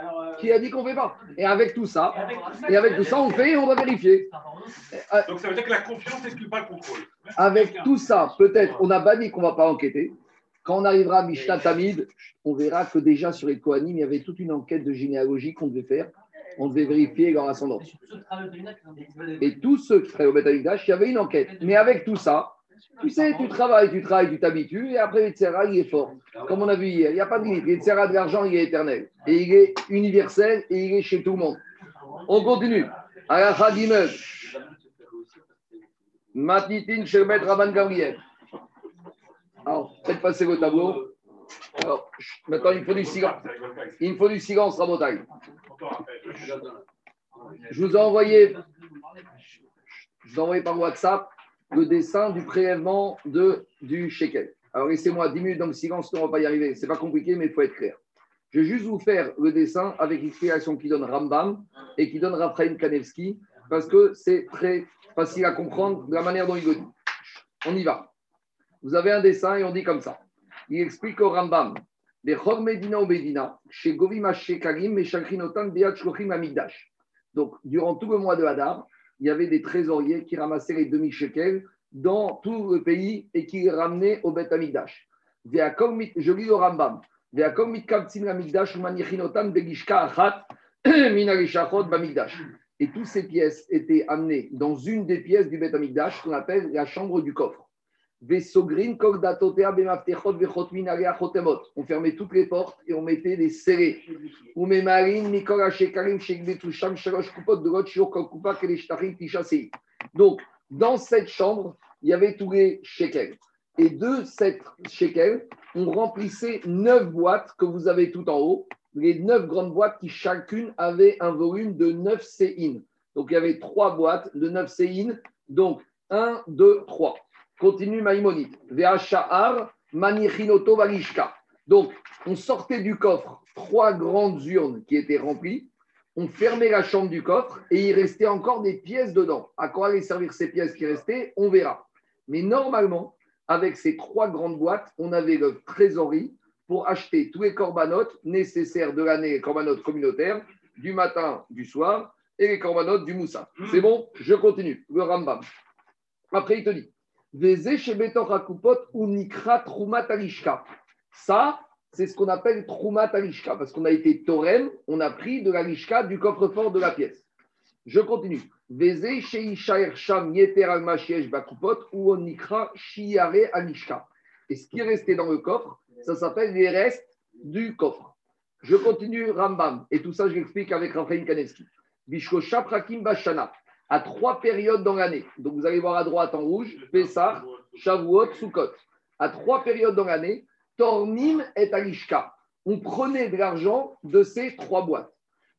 Alors, euh, Qui a dit qu'on ne fait pas? Et avec tout ça, et avec tout ça, et avec tout ça, on fait et on va vérifier. Euh, Donc ça veut dire que la confiance n'exclut pas le contrôle. Avec tout ça, peut-être, on a pas dit qu'on ne va pas enquêter. Quand on arrivera à Mishnah Tamid, on verra que déjà sur les Kohanim, il y avait toute une enquête de généalogie qu'on devait faire. On devait vérifier leur ascendance. Et tous ceux qui travaillent au Beth Amikdash, il y avait une enquête. Mais avec tout ça, tu sais, tu travailles, tu travailles, tu t'habitues, et après, le Tzera, il est fort. Comme on a vu hier, il n'y a pas de limite. Le Tzera de l'argent, il est éternel. Et il est universel, et il est chez tout le monde. On continue. Alacha Gimel. Matitin Sherbet Rabban Gabriel. Alors, faites passer le tableau. Alors, maintenant, il faut du silence. Il me faut du silence, Rabotai. Je vous ai envoyé, je vous ai envoyé par WhatsApp le dessin du prélèvement de, du shekel. Alors, laissez-moi 10 minutes dans le silence, on ne va pas y arriver. Ce n'est pas compliqué, mais il faut être clair. Je vais juste vous faire le dessin avec l'explication qui donne Rambam et qui donne Raphaël Kanevski, parce que c'est très facile à comprendre de la manière dont il le dit. On y va. Vous avez un dessin et on dit comme ça. Il explique au Rambam, Medina. Donc, durant tout le mois de Hadar, il y avait des trésoriers qui ramassaient les demi-shekels dans tout le pays et qui les ramenaient au Bet Amigdash. Je lis le Rambam. (clears throat) Et toutes ces pièces étaient amenées dans une des pièces du Bet Amigdash qu'on appelle la chambre du coffre. On fermait toutes les portes et on mettait des serrés. Donc, dans cette chambre, il y avait tous les shekels. Et de cette shekels, on remplissait neuf boîtes que vous avez tout en haut, les neuf grandes boîtes qui chacune avait un volume de 9 séines. Donc, il y avait trois boîtes de 9 séines. Donc, 1, 2, 3. Continue Maïmonide. Ve'asha'ar manichinoto valishka. Donc, on sortait du coffre trois grandes urnes qui étaient remplies. On fermait la chambre du coffre et il restait encore des pièces dedans. À quoi allaient servir ces pièces qui restaient? On verra. Mais normalement, avec ces trois grandes boîtes, on avait le trésorerie pour acheter tous les corbanotes nécessaires de l'année, les corbanotes communautaires, du matin, du soir, et les corbanotes du moussa. C'est bon? Je continue. Le Rambam. Après, il te dit ça, c'est ce qu'on appelle Troumat Alishka, parce qu'on a été Torem, on a pris de la Lishka du coffre-fort de la pièce. Je continue. ou Onikra Shiare Alishka. Et ce qui est resté dans le coffre, ça s'appelle les restes du coffre. Je continue Rambam, et tout ça, je l'explique avec Raphaël Kaneski. Bishko Shaprakim Bashana à trois périodes dans l'année. Donc vous allez voir à droite en rouge, Pessah, Shavuot, Sukkot. À trois périodes dans l'année, Tornim et Alishka. On prenait de l'argent de ces trois boîtes.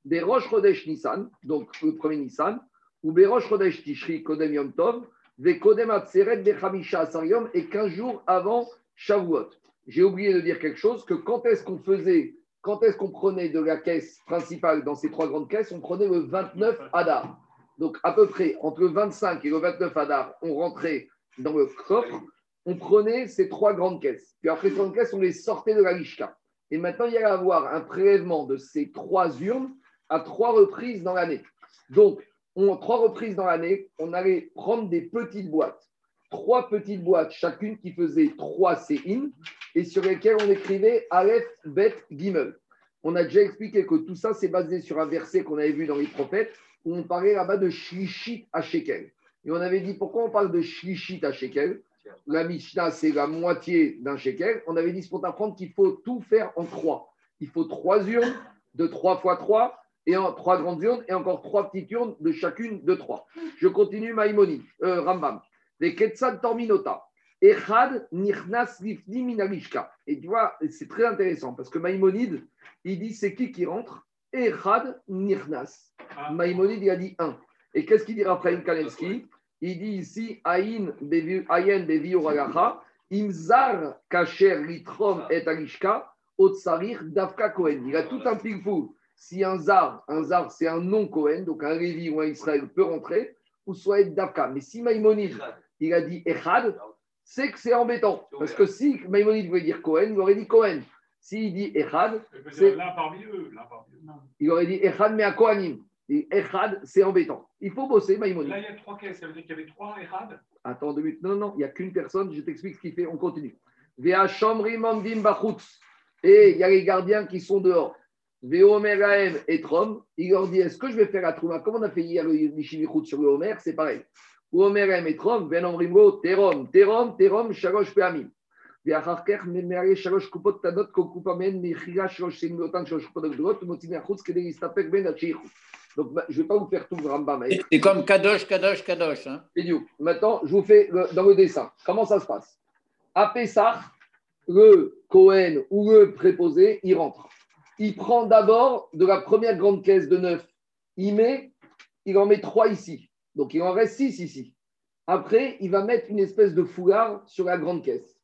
Des Rosh Nissan, donc le premier Nissan, ou des Rosh Chodesh Tishri, Kodem Yom Tov, des Kodem Atzeret, des Hamisha Asarium, et 15 jours avant Shavuot. J'ai oublié de dire quelque chose, que quand est-ce qu'on faisait, quand est-ce qu'on prenait de la caisse principale dans ces trois grandes caisses, on prenait le 29 Adar. Donc, à peu près entre le 25 et le 29 Adar, on rentrait dans le coffre, on prenait ces trois grandes caisses. Puis après ces grandes caisses, on les sortait de la Lishka. Et maintenant, il y allait avoir un prélèvement de ces trois urnes à trois reprises dans l'année. Donc, on, trois reprises dans l'année, on allait prendre des petites boîtes. Trois petites boîtes, chacune qui faisait trois séines et sur lesquelles on écrivait Aleph, Bet, Gimel. On a déjà expliqué que tout ça, c'est basé sur un verset qu'on avait vu dans les prophètes où on parlait là-bas de Shlishit à Shekel. Et on avait dit pourquoi on parle de Shlishit à Shekel? La Mishnah, c'est la moitié d'un Shekel. On avait dit c'est pour t'apprendre qu'il faut tout faire en trois. Il faut trois urnes de trois fois trois et en, trois grandes urnes et encore trois petites urnes de chacune de trois. Je continue Maïmoni, euh, Rambam. Les Torminota. Echad Nirnas Lifni. Et tu vois, c'est très intéressant parce que Maïmonide, il dit c'est qui qui rentre? Echad Nirnas. Ah. Maïmonide, il a dit un. Et qu'est-ce qu'il dit Raphaël Kalensky Il dit ici Aïn Ayen Bevi Imzar Kacher Litrom et Alishka, Otsarir Davka Kohen. Il a tout un pile Si un zar, un zar c'est un non Kohen, donc un Lévi ou un Israël peut rentrer, ou soit être Davka. Mais si Maïmonide, il a dit Echad, c'est que c'est embêtant. Parce que si Maïmonide voulait dire Kohen, il aurait dit Kohen. S'il dit Echad, c'est l'un parmi eux. Il aurait dit Echad, mais à Kohanim. Et Echad, c'est embêtant. Il faut bosser, Maïmonide. Là, il y a trois caisses. Ça veut dire qu'il y avait trois Echad? Attends deux minutes. Non, non, il n'y a qu'une personne. Je t'explique ce qu'il fait. On continue. Vea Shomrim Amdim Bachutz. Et il y a les gardiens qui sont dehors. Veomer Lahem et Trom. Il leur dit Est-ce que je vais faire la Trouma? Comme on a fait hier le Mishimichut sur le Homer, c'est pareil. Omer Lahem et Trom. Omrimbo, Terom, Terom, Terom, Shalosh Peamim. Donc, bah, je ne vais pas vous faire tout le Rambam. hein. C'est comme Kadosh, Kadosh, Kadosh. hein. Maintenant, je vous fais le- dans le dessin. Comment ça se passe? À Pessah, le Cohen ou le préposé, il rentre. Il prend d'abord de la première grande caisse de neuf, il met, il en met trois ici. Donc il en reste six ici. Après, il va mettre une espèce de foulard sur la grande caisse.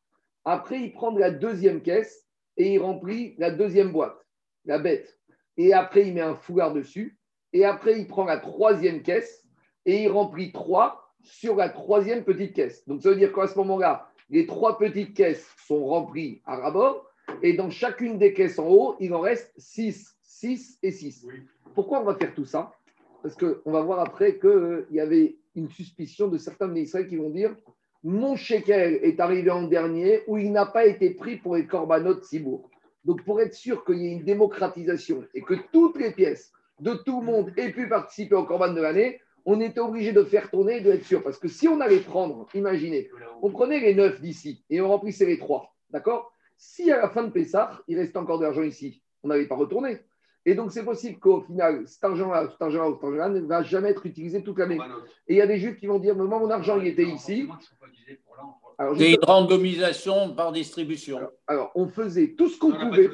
Après, il prend de la deuxième caisse et il remplit la deuxième boîte, la bête. Et après, il met un foulard dessus. Et après, il prend la troisième caisse et il remplit trois sur la troisième petite caisse. Donc, ça veut dire qu'à ce moment-là, les trois petites caisses sont remplies à rabord et dans chacune des caisses en haut, il en reste 6, 6 et 6. Pourquoi on va faire tout ça? Parce qu'on va voir après qu'il y avait une suspicion de certains ministres qui vont dire mon shekel est arrivé en dernier ou il n'a pas été pris pour les korbanot Sibour. Donc, pour être sûr qu'il y ait une démocratisation et que toutes les pièces de tout le monde aient pu participer au korban de l'année, on était obligé de faire tourner et de être sûr. Parce que si on allait prendre, imaginez, on prenait les neuf d'ici et on remplissait les trois, d'accord? Si à la fin de Pessah, il reste encore de l'argent ici, on n'allait pas retourner. Et donc, c'est possible qu'au final, cet argent-là, cet argent-là, cet argent-là ne va jamais être utilisé toute l'année. Et il y a des juifs qui vont dire, moi, mon argent, il était ici. C'est une randomisation par distribution. alors, on faisait tout ce qu'on pouvait.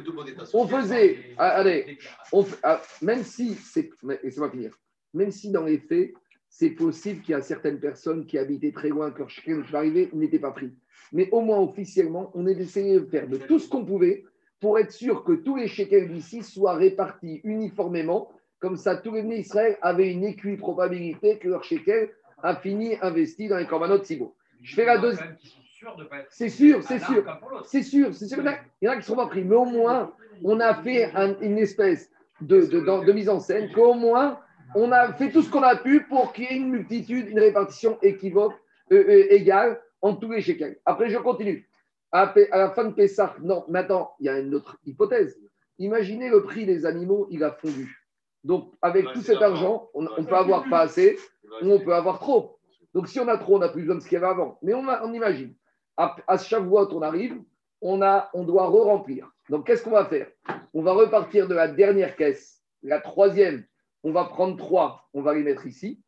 On faisait, ah, allez, on ah, même si, c'est, mais- laissez-moi finir, même si dans les faits, c'est possible qu'il y a certaines personnes qui habitaient très loin, que leur va arriver n'était pas pris. Mais au moins officiellement, on a essayé de faire de tout ce qu'on pouvait pour être sûr que tous les shekels d'ici soient répartis uniformément. Comme ça, tous les nés Israël avaient une équiprobabilité que leur shekel a fini investi dans les corbanotes Sibo. Je fais la deuxième. C'est sûr, c'est sûr. C'est sûr, c'est sûr. Il y en a- qui ne seront pas pris. Mais au moins, on a fait un- une espèce de, de- de- de mise en scène qu'au moins, on a fait tout ce qu'on a pu pour qu'il y ait une multitude, une répartition équivoque, euh, euh, égale en tous les shekels. Après, je continue. À, la fin de Pessah, non, maintenant, il y a une autre hypothèse. Imaginez le prix des animaux, il a fondu. Donc, avec tout cet argent, on, on peut avoir pas assez, ou on peut avoir trop. Donc, si on a trop, on n'a plus besoin de ce qu'il y avait avant. Mais on, imagine. À, à chaque voie on arrive, on, a, on doit re-remplir. Donc, qu'est-ce qu'on va faire? On va repartir de la dernière caisse, la troisième. On va prendre trois, on va les mettre ici.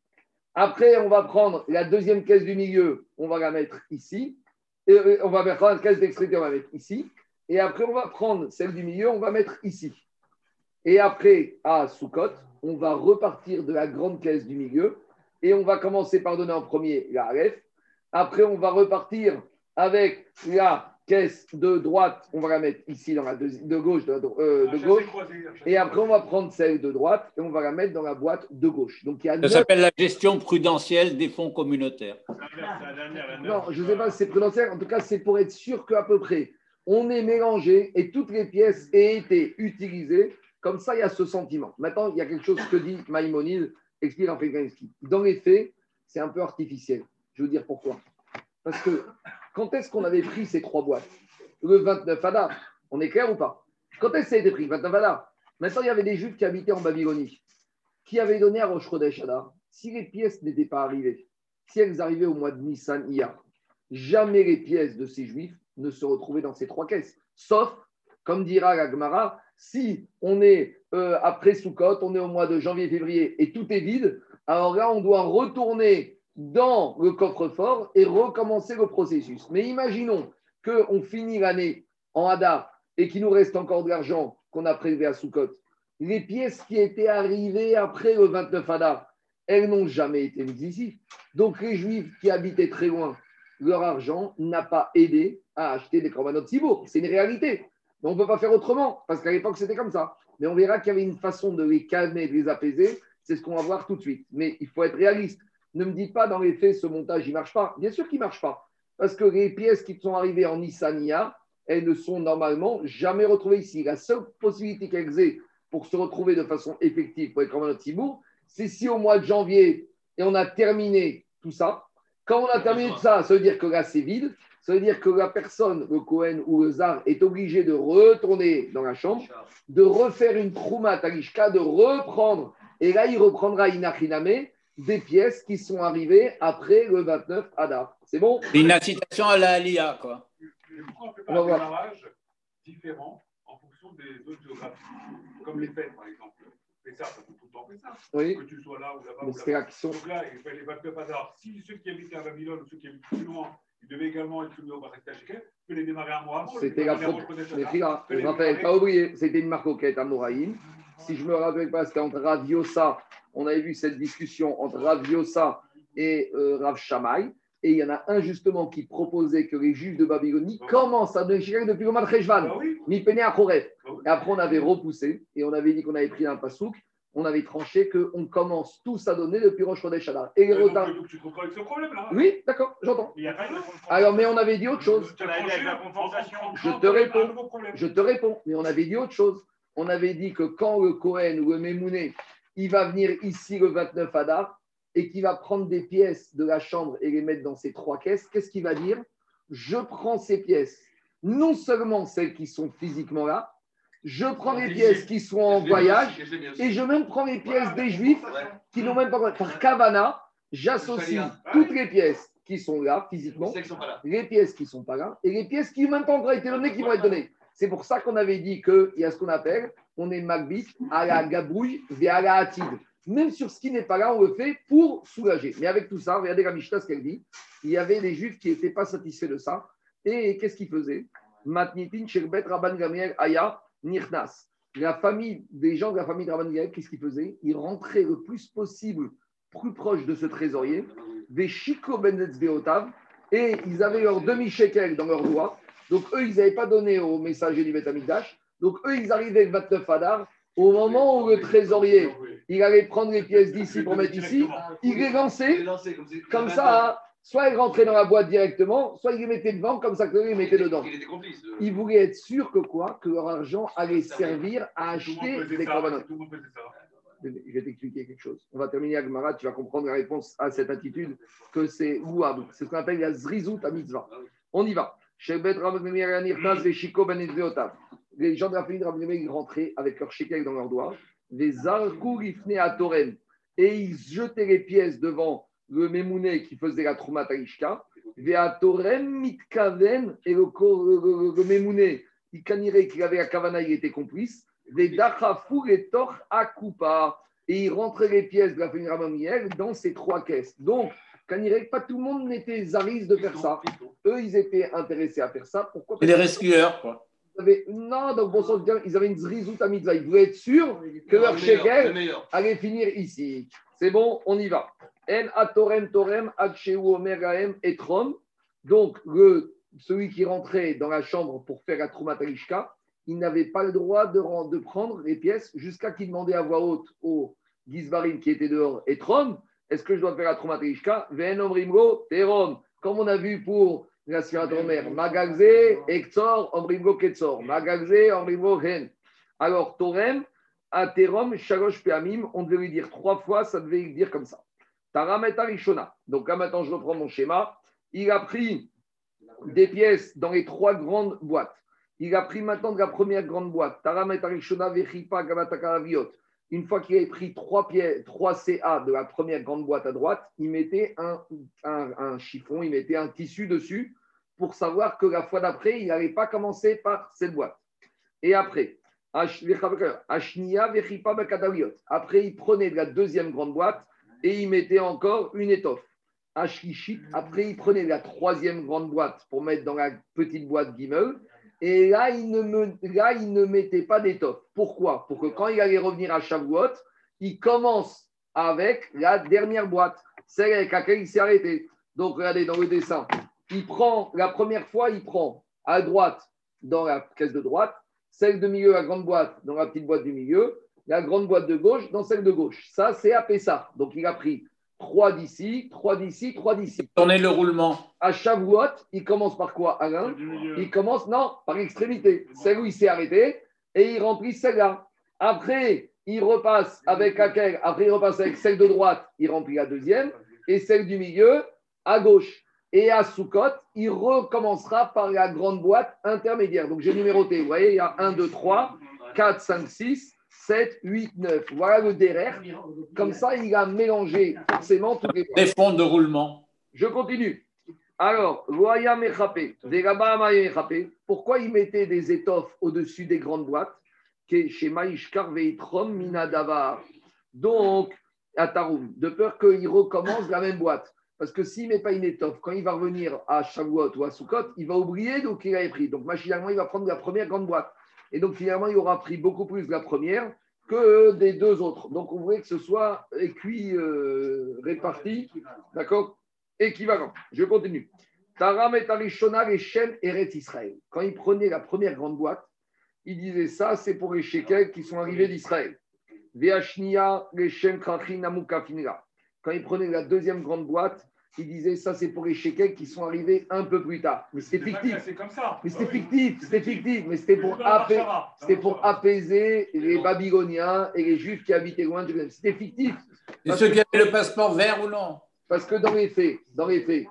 Après, on va prendre la deuxième caisse du milieu, on va la mettre ici. On va mettre la caisse d'extrémité, on va mettre ici? Et après, on va prendre celle du milieu, on va mettre ici. Et après, à Soukot, on va repartir de la grande caisse du milieu et on va commencer par donner en premier la Aleph. Après, on va repartir avec la caisse de droite, on va la mettre ici dans la deuxi- de gauche, de, euh, de gauche. Et après, on va prendre celle de droite et on va la mettre dans la boîte de gauche. Donc, il y a Ça neuf- s'appelle la gestion prudentielle des fonds communautaires. Non, je ne sais pas si c'est prudentiel. En tout cas, c'est pour être sûr qu'à peu près, on est mélangé et toutes les pièces aient été utilisées. Comme ça, il y a ce sentiment. Maintenant, il y a quelque chose que dit Maïmonide, explique en. Dans les faits, c'est un peu artificiel. Je veux dire pourquoi. Parce que quand est-ce qu'on avait pris ces trois boîtes Le 29 Adar. On est clair ou pas Quand est-ce que ça a été pris 29 Adar. Maintenant, il y avait des Juifs qui habitaient en Babylonie, qui avaient donné à Chodesh Adar. Si les pièces n'étaient pas arrivées, si elles arrivaient au mois de Nissan Iyar, jamais les pièces de ces juifs ne se retrouvaient dans ces trois caisses. Sauf, comme dira la Gemara, si on est euh, après Sukkot, on est au mois de janvier-février et tout est vide, alors là, on doit retourner dans le coffre-fort et recommencer le processus. Mais imaginons qu'on finit l'année en Hadar et qu'il nous reste encore de l'argent qu'on a prélevé à Sukkot. Les pièces qui étaient arrivées après le 29 Hadar, elles n'ont jamais été mises ici. Donc les Juifs qui habitaient très loin, leur argent n'a pas aidé à acheter des corbanotes Sibour. C'est une réalité. Mais on ne peut pas faire autrement, parce qu'à l'époque, c'était comme ça. Mais on verra qu'il y avait une façon de les calmer, de les apaiser. C'est ce qu'on va voir tout de suite. Mais il faut être réaliste. Ne me dites pas, dans les faits, ce montage, il ne marche pas. Bien sûr qu'il ne marche pas. Parce que les pièces qui sont arrivées en Nissania, elles ne sont normalement jamais retrouvées ici. La seule possibilité qu'elles aient pour se retrouver de façon effective pour les corbanotes Sibour, c'est si au mois de janvier, et on a terminé tout ça, quand on a terminé tout ça, ça veut dire que là, c'est vide. Ça veut dire que la personne, le Cohen ou le Zar, est obligé de retourner dans la chambre, de refaire une trouma talishka, de reprendre. Et là, il reprendra Inachiname des pièces qui sont arrivées après le 29 Adar. C'est bon? C'est une incitation à la Aliyah, quoi. Pourquoi on ne fait pas va un démarrage différent en fonction des zones géographiques Comme les fêtes, par exemple. Mais ça, ça peut tout le temps faire ça. Oui. Que tu sois là ou là-bas. C'est là-bas. la question. Donc là, les 29 hasards. Si ceux qui habitent à Babylone ou ceux qui habitent plus loin, ils devaient également être soumis au Barakta Shekel, peut les démarrer un mois avant. C'était la là, je rappelle, pas oublier, c'était une marcoquette à Moraïm. Si je me rappelle pas, c'était entre Rav Yossa. On avait vu cette discussion entre Rav Yossa et euh, Rav Shammai. Et il y en a un justement qui proposait que les juifs de Babylonie commencent à donner depuis le mois de oui. Mi Pene à. Et après, on avait repoussé et on avait dit qu'on avait pris un pasouk. On avait tranché qu'on commence tous à donner depuis Rosh Chodesh. Et les Donc, retards. tu retrouves avec ce problème-là. Oui, d'accord, j'entends. Il y a pas de Alors, mais on avait dit autre chose. Je te réponds. Je te réponds, mais on avait dit autre chose. On avait dit que quand le Cohen ou le Mémouné, il va venir ici le 29 Adar et qu'il va prendre des pièces de la chambre et les mettre dans ces trois caisses, qu'est-ce qu'il va dire? Je prends ces pièces, non seulement celles qui sont physiquement là, je prends les pièces qui sont en voyage et je même prends les pièces des Juifs qui n'ont même pas. Par Kavana, j'associe toutes les pièces qui sont là physiquement les pièces qui ne sont pas là et les pièces qui même pas encore été données, qui vont être données. C'est pour ça qu'on avait dit qu'il y a ce qu'on appelle, on est magbit à la gabrouille et à la hatide. Même sur ce qui n'est pas là, on le fait pour soulager. Mais avec tout ça, regardez la Mishnah ce qu'elle dit. Il y avait des juifs qui n'étaient pas satisfaits de ça. Et qu'est-ce qu'ils faisaient? Matnitin, Sherbet, Rabban Gamiel, Aya, Nirnas. La famille, des gens de la famille de Rabban Gamiel, qu'est-ce qu'ils faisaient? Ils rentraient le plus possible plus proche de ce trésorier, des Chico Benetz Beotav, et ils avaient leur demi-shekel dans leurs doigts. Donc, eux, ils n'avaient pas donné au messager du Betamikdash. Donc, eux, ils arrivaient le 29 Adar. Au moment où le trésorier, il allait prendre les pièces d'ici pour mettre ici, il les lançait comme ça. Soit il rentrait dans la boîte directement, soit il les mettait devant, comme ça que eux, ils mettaient dedans. Il voulaient être sûrs que quoi? Que leur argent allait servir à acheter des corbanotes. Je vais t'expliquer quelque chose. On va terminer avec Marat, tu vas comprendre la réponse à cette attitude que c'est louable. C'est ce qu'on appelle la zrizout à mitzvah. On y va. Veshiko Ben. Les gens de la famille de ils rentraient avec leur shekel dans leurs doigts. Zarkou Rifne à Torem. Et ils jetaient les pièces devant le Mémouné qui faisait la Trouma Taishka. Vea Torem Mitkaven. Et le, le, le- Mémouné, il canirait qu'il avait la Kavana, il était complice. Dachafou et Tor Akupa. Et il rentrait les pièces de la famille Ramamiel dans ces trois caisses. Donc, Kanirek, pas tout le monde n'était zaris de faire ça. Eux, ils étaient intéressés à faire ça. Pourquoi C'est des rescueurs, quoi. Avaient- Non, dans le bon sens ils avaient une zrizout à mitzvah. Ils voulaient être sûrs que Non, leur shekel allait finir ici. C'est bon, on y va. En atorem torem adsheu omer gaem etrom. Donc, le, celui qui rentrait dans la chambre pour faire la troumatalishka, il n'avait pas le droit de, de prendre les pièces jusqu'à qu'il demandait à voix haute au Gizbarim qui était dehors, etrom, est-ce que je dois faire la troumatalishka Ven omrimgo terom. Comme on a vu pour la Omer, Magagze, Ektor, omrimgo ketzor. Magagze, omrimgo hen. Alors, torem, Aterom, Shalosh Peamim, on devait lui dire trois fois, ça devait lui dire comme ça. Tarameta Rishona. Donc là maintenant, je reprends mon schéma. Il a pris des pièces dans les trois grandes boîtes. Il a pris maintenant de la première grande boîte. Tarameta Rishona, Vechipa, Gabatakaraviot. Une fois qu'il avait pris trois, pièces, trois CA de la première grande boîte à droite, il mettait un, un, chiffon, il mettait un tissu dessus pour savoir que la fois d'après, il n'allait pas commencer par cette boîte. Et après. Après, il prenait de la deuxième grande boîte et il mettait encore une étoffe. Après, il prenait la troisième grande boîte pour mettre dans la petite boîte Gimel. Et là, il ne, me- là, il ne mettait pas d'étoffe. Pourquoi? Pour que quand il allait revenir à Shavuot, il commence avec la dernière boîte, celle avec laquelle il s'est arrêté. Donc, regardez dans le dessin. Il prend, la première fois, il prend à droite dans la caisse de droite, celle de milieu, la grande boîte dans la petite boîte du milieu, la grande boîte de gauche dans celle de gauche. Ça, c'est à Pessah. Donc, il a pris trois d'ici, trois d'ici, trois d'ici. Tourner le roulement. À Shavuot, il commence par quoi, Alain Il commence, non, par l'extrémité. Celle où il s'est arrêté et il remplit celle-là. Après, il repasse avec laquelle? Après, il repasse avec celle de droite, il remplit la deuxième et celle du milieu à gauche. Et à Soukot, il recommencera par la grande boîte intermédiaire. Donc j'ai numéroté, vous voyez, il y a 1, 2, 3, 4, 5, 6, 7, 8, 9. Voilà le derrière. Comme ça, il a mélangé forcément tous les Des fonds de roulement. Je continue. Alors, Loya Mechapé, pourquoi il mettait des étoffes au-dessus des grandes boîtes? Qui est chez Maïshkar Veitrom Minadavar. Donc, à Taroum, de peur qu'il recommence la même boîte. Parce que s'il ne met pas une étoffe, quand il va revenir à Shavuot ou à Sukkot, il va oublier donc il avait pris. Donc, machinalement, il va prendre la première grande boîte. Et donc, finalement, il aura pris beaucoup plus de la première que des deux autres. Donc, on voulait que ce soit euh, réparti, d'accord? Équivalent. Je continue. Taram et Arishona, les Shem Eretz Israël. Quand il prenait la première grande boîte, il disait ça, c'est pour les shekels qui sont arrivés d'Israël. Veashnia, les Shem Krachin. Quand il prenait la deuxième grande boîte, il disait ça, c'est pour les shekels qui sont arrivés un peu plus tard. Mais c'était fictif. classé comme ça. Mais c'était Ah oui. fictif, c'était fictif, mais c'était pour, apaiser- c'était pour les Babyloniens et les Juifs qui habitaient loin de Jérusalem. C'était fictif, Et ceux qui avaient le passeport vert ou non? Parce que dans les faits, dans les faits,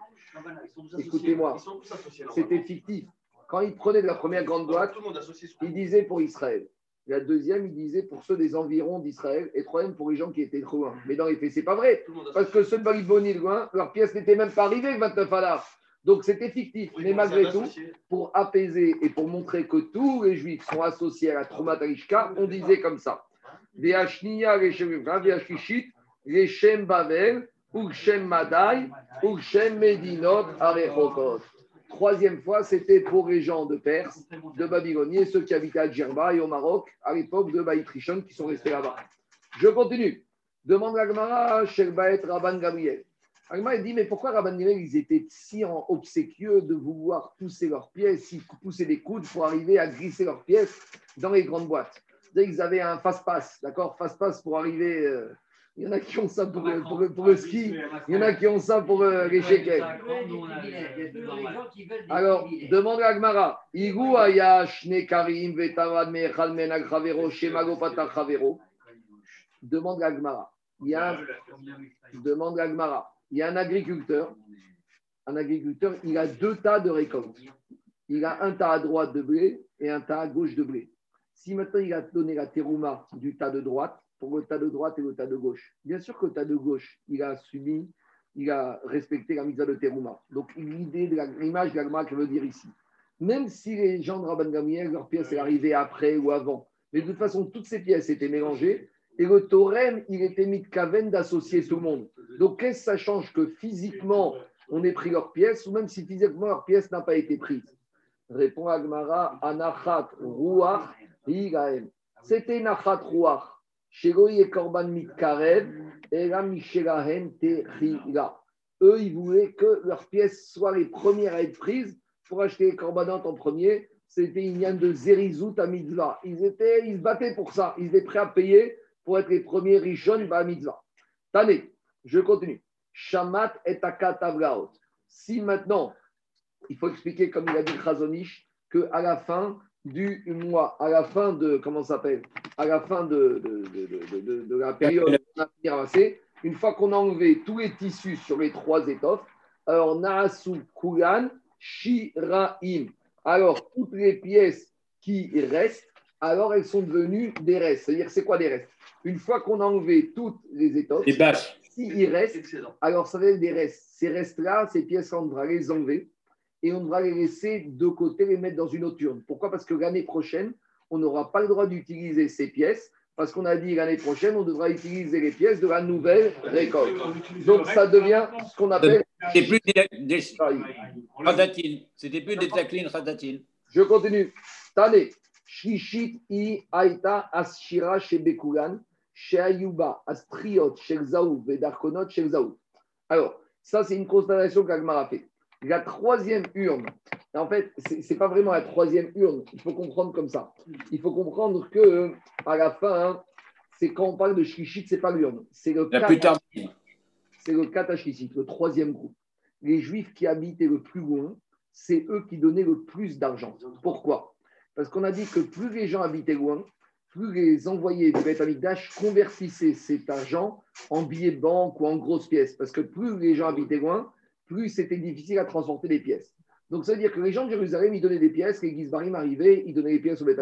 écoutez-moi, Ils c'était fictif. Quand il prenait de la première grande boîte, Tout le monde est associé. sur- il disait pour Israël. La deuxième, il disait pour ceux des environs d'Israël. Et troisième, pour les gens qui étaient trop loin. Mais dans les faits, c'est pas vrai. Parce que ceux de de loin, leur pièce n'était même pas arrivée le 29 Adar. Donc c'était fictif. Oui, Mais malgré tout, pour apaiser et pour montrer que tous les juifs sont associés à la Trouma on disait comme ça. Bavel, Medinot. Troisième fois, c'était pour les gens de Perse, de Babylonie, et ceux qui habitaient à Djerba et au Maroc, à l'époque de Baït Rishon, qui sont restés là-bas. Je continue. Demande la Gemara, Sherbaet Rabban Gabriel. Agma il dit, mais pourquoi Rabban Gamliel, ils étaient si obséquieux de vouloir pousser leurs pièces, ils poussaient des coudes pour arriver à glisser leurs pièces dans les grandes boîtes? Qu'ils avaient un fast-pass, d'accord? Fast-pass pour arriver. euh, il y en a qui ont ça pour, le- pour le- pour le ski, il y en a qui ont ça pour euh, les shekels. Alors, demande à Gmara. Igu aya shne karim vetavad me'echal men agravero shemago patach chavero. Demande à Gmara. Il y a un- demande à Gmara. Il y a un agriculteur. Un agriculteur, il a deux tas de récoltes. Il a un tas à droite de blé et un tas à gauche de blé. Si maintenant il a donné la terouma du tas de droite pour le tas de droite et le tas de gauche, bien sûr que le tas de gauche, il a subi, il a respecté la mitzvah de terouma. Donc l'idée de l'image Gemara que veut dire ici, même si les gens de Rabban Gamliel, leur pièce est arrivée après ou avant, mais de toute façon, toutes ces pièces étaient mélangées et le Torem, il était mis de kaven d'associer tout le monde. Donc qu'est-ce que ça change que physiquement, on ait pris leur pièce ou même si physiquement leur pièce n'a pas été prise? Répond Agmara, Anachat Ruach. C'était Nachat Ruach. Et Korban Mitkarev, et la Mishelahem Tehila. Eux, ils voulaient que leurs pièces soient les premières à être prises pour acheter les corbanotes en premier. C'était une de Zerizout à mitzvah. Ils, étaient, ils se battaient pour ça. Ils étaient prêts à payer pour être les premiers richon à mitzvah. Tané, je continue. Shamat et. Si maintenant, il faut expliquer, comme il a dit Khazonich, qu'à la fin du mois, à la fin de, comment s'appelle À la fin de, de, de- de- de- de la période une fois qu'on a enlevé tous les tissus sur les trois étoffes, alors Naasu Kulan Shiraim. Alors, toutes les pièces qui restent, alors elles sont devenues des restes. C'est-à-dire, c'est quoi des restes? Une fois qu'on a enlevé toutes les étoffes, Les bâches. s'il reste, Excellent. alors ça va être des restes. Ces restes-là, ces pièces-là, on devra les enlever et on devra les laisser de côté, les mettre dans une autre urne. Pourquoi? Parce que l'année prochaine, on n'aura pas le droit d'utiliser ces pièces parce qu'on a dit l'année prochaine, on devra utiliser les pièces de la nouvelle récolte. Donc ça devient ce qu'on appelle. C'est plus des. C'était plus des taclines radatines. Je continue. Tane. Shishit i aita aschira chez Bekulan, chez Ayuba, astriot, vedarkonot. Alors, ça, c'est une constatation qu'Agmar a fait. La troisième urne, en fait, ce n'est pas vraiment la troisième urne, il faut comprendre comme ça. Il faut comprendre que à la fin, hein, c'est quand on parle de Shishit, ce n'est pas l'urne, c'est le c'est le le troisième groupe. Les Juifs qui habitaient le plus loin, c'est eux qui donnaient le plus d'argent. Pourquoi? Parce qu'on a dit que plus les gens habitaient loin, plus les envoyés du Beth Amikdash convertissaient cet argent en billets de banque ou en grosses pièces. Parce que plus les gens habitaient loin, plus c'était difficile à transporter les pièces. Donc, ça veut dire que les gens de Jérusalem, ils donnaient des pièces, les Gizbarim arrivaient, ils donnaient les pièces au Beth.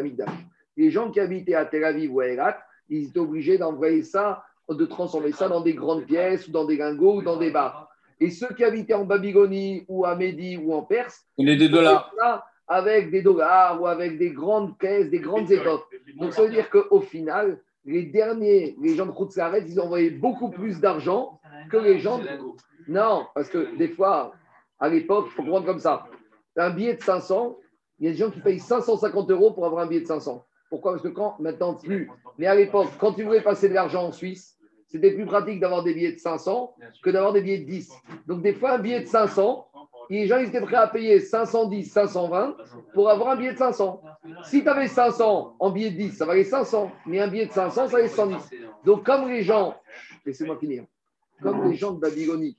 Les gens qui habitaient à Tel Aviv ou à Elat, ils étaient obligés d'envoyer ça, de transformer ça dans des grandes pièces, ou dans des lingots, ou dans des bars. Et ceux qui habitaient en Babylonie, ou à Médie, ou en Perse, est des dollars. ça avec des dollars ou avec des grandes caisses, des grandes étoffes. Donc ça veut dire qu'au final, les derniers, les gens de Khoutzlaret, ils envoyaient beaucoup plus d'argent que les gens. de- Non, parce que des fois, à l'époque, il faut comprendre comme ça. Un billet de 500, il y a des gens qui payent 550 euros pour avoir un billet de 500. Pourquoi? Parce que quand, maintenant, plus. Mais à l'époque, quand tu voulais passer de l'argent en Suisse, c'était plus pratique d'avoir des billets de 500 que d'avoir des billets de 10. Donc des fois, un billet de 500, les gens ils étaient prêts à payer 510, 520 pour avoir un billet de 500. Si tu avais 500 en billet de 10, ça valait 500. Mais un billet de 500, ça valait 110. Donc, comme les gens, laissez-moi finir, comme les gens de Babylonie,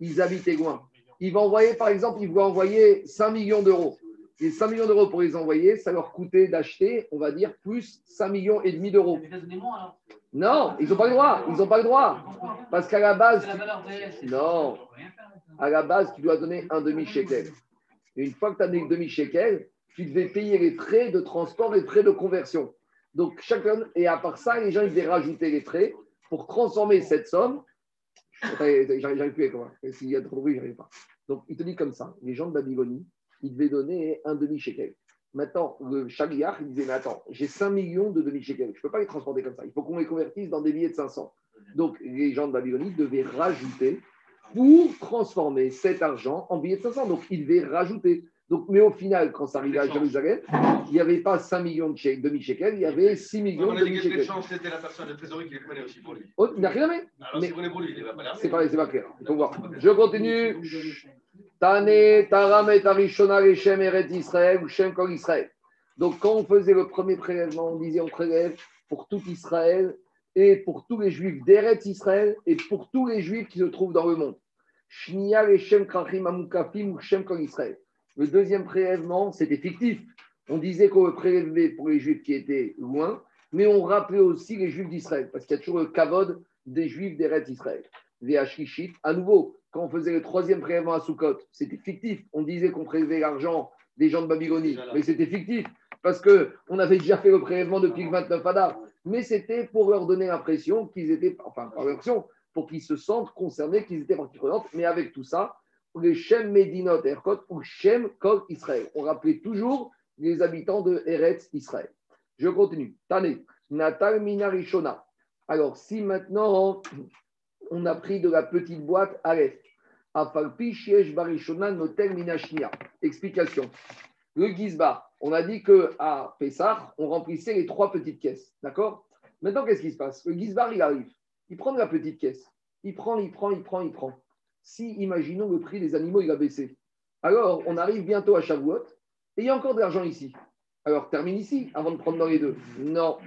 ils habitaient loin, ils vont envoyer, par exemple, ils vont envoyer 5 millions d'euros. Et 5 millions d'euros pour les envoyer, ça leur coûtait d'acheter, on va dire, plus 5 millions et demi d'euros. Non, ils n'ont pas le droit. Ils n'ont pas le droit. Parce qu'à la base, non, à la base, tu dois donner un demi-shekel. Une fois que tu as donné le demi-shekel, tu devais payer les frais de transport les frais de conversion. Donc, chacun, et à part ça, les gens, ils devaient rajouter les frais pour transformer cette somme. J'arrive plus, comment S'il y a trop de bruit, j'arrive pas. Donc, il te dit comme ça les gens de Babylonie, ils devaient donner un demi-shekel. Maintenant, le Shaliach, il disait Mais attends, j'ai 5 millions de demi-shekel. Je ne peux pas les transporter comme ça. Il faut qu'on les convertisse dans des billets de 500. Donc, les gens de Babylonie devaient rajouter pour transformer cet argent en billets de 500. Donc, ils devaient rajouter. Donc, mais au final, quand ça arrivait à Jérusalem, il n'y avait pas 5 millions de shek- demi-shekels, il y avait 6 millions On de a dit que demi-shekels. l'échange, c'était la personne de trésorerie qui les prenait aussi pour lui. Oh, il n'a rien à. Alors, Mais- si vous les pour lui, il va pas C'est pas, c'est pas clair. Il faut voir. Je continue. Tane, Taram et Tarishona, les Shem Eret Israël ou Shem Kol Israël. Donc, quand on faisait le premier prélèvement, on disait on prélève pour tout Israël et pour tous les Juifs d'Eret Israël et pour tous les Juifs qui se trouvent dans le monde. Shnia et Shem Krachim Amukafim ou Shem Kol Israël. Le deuxième prélèvement, c'était fictif. On disait qu'on le prélevait pour les Juifs qui étaient loin, mais on rappelait aussi les Juifs d'Israël, parce qu'il y a toujours le kavod des Juifs d'Eret Israël. VHishit, à nouveau, quand on faisait le troisième prélèvement à Sukkot, c'était fictif. On disait qu'on prélevait l'argent des gens de Babylonie, mais c'était fictif, parce qu'on avait déjà fait le prélèvement depuis le 29 Adar. Mais c'était pour leur donner l'impression qu'ils étaient, enfin, pas l'impression, pour qu'ils se sentent concernés, qu'ils étaient partie prenante. Mais avec tout ça, les Medinot Erkot ou Shem Kol Israël. On rappelait toujours les habitants de Eretz Israël. Je continue. Tane, Natal Minarishona. Alors, si maintenant on a pris de la petite boîte Aleph, Afalpi Shiesh Barishona Notel Minashnia. Explication. Le Gizba, on a dit qu'à Pessah, on remplissait les trois petites caisses. D'accord? Maintenant, qu'est-ce qui se passe? Le Gizbar, il arrive. Il prend la petite caisse. Il prend, il prend, il prend, il prend. Si, imaginons, le prix des animaux, il a baissé. Alors, on arrive bientôt à Shavuot et il y a encore de l'argent ici. Alors, termine ici avant de prendre dans les deux. Non.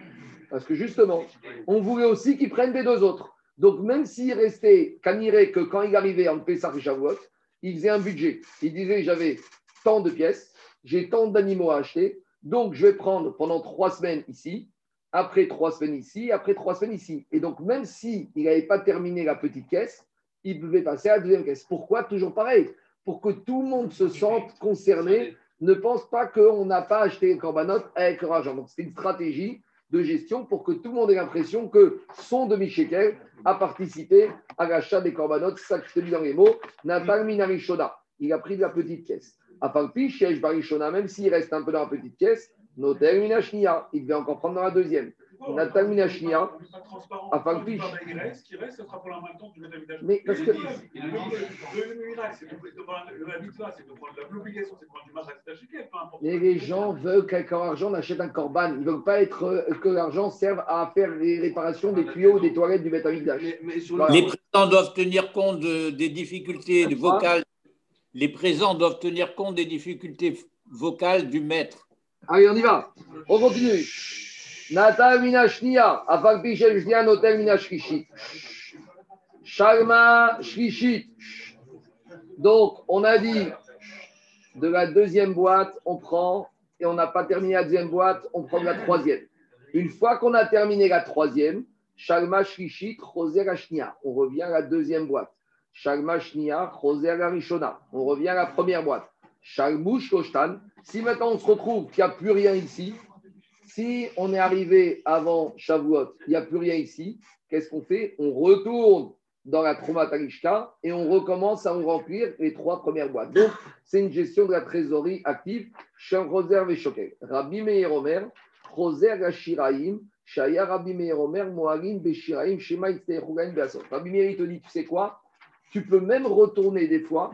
Parce que justement, on voulait aussi qu'ils prennent des deux autres. Donc, même s'il restait, Kaniré, que quand il arrivait en Pessah et Shavuot, il faisait un budget. Il disait j'avais tant de pièces, j'ai tant d'animaux à acheter, donc je vais prendre pendant trois semaines ici, après trois semaines ici, après trois semaines ici. Et donc, même s'il n'avait pas terminé la petite caisse, il pouvait passer à la deuxième caisse. Pourquoi Toujours pareil? Pour que tout le monde se sente concerné, ne pense pas qu'on n'a pas acheté les corbanotes avec leur argent. Donc, c'est une stratégie de gestion pour que tout le monde ait l'impression que son demi-shekel a participé à l'achat des corbanotes. Ça que je te dis dans les mots. Natal Minarishona. Il a pris de la petite caisse. Afalpi, Shesh Barishona, même s'il reste un peu dans la petite caisse, Notel Minashnia. Il devait encore prendre dans la deuxième. Afin qui reste, ce sera pour la même temps que. Mais parce que-. Mais les gens veulent qu'avec leur argent, on achète un corban. Ils ne veulent pas être, euh, que l'argent serve à faire les réparations des tuyaux ou des toilettes du Beth Amikdash. Mais, mais sur Voilà. le- Les présents doivent tenir compte de- des difficultés vocales. Les présents doivent tenir compte des difficultés vocales du maître. Allez, on y va. On continue. Natal Minashnia, Afak Pichel Jnia Notel Minashrishit. Shalma Shrishit. Donc, on a dit de la deuxième boîte, on prend, et on n'a pas terminé la deuxième boîte, on prend la troisième. Une fois qu'on a terminé la troisième, Shalma Shrishit, Roser Ashnia. On revient à la deuxième boîte. Shalma Shnia, Choser Garishona. On revient à la première boîte. Shalmouch Koshtan. Si maintenant on se retrouve qu'il n'y a plus rien ici, si on est arrivé avant Shavuot, il n'y a plus rien ici, qu'est-ce qu'on fait? On retourne dans la Trouma Talishka et on recommence à remplir les trois premières boîtes. Donc, c'est une gestion de la trésorerie active. Shem Roser Veshokel. Rabbi Meir Omer, Roser Gashiraim, Shaya Rabbi Meir Omer, Moalim Beshiraim, Shema. Rabbi Meir, il te dit, tu sais quoi? Tu peux même retourner des fois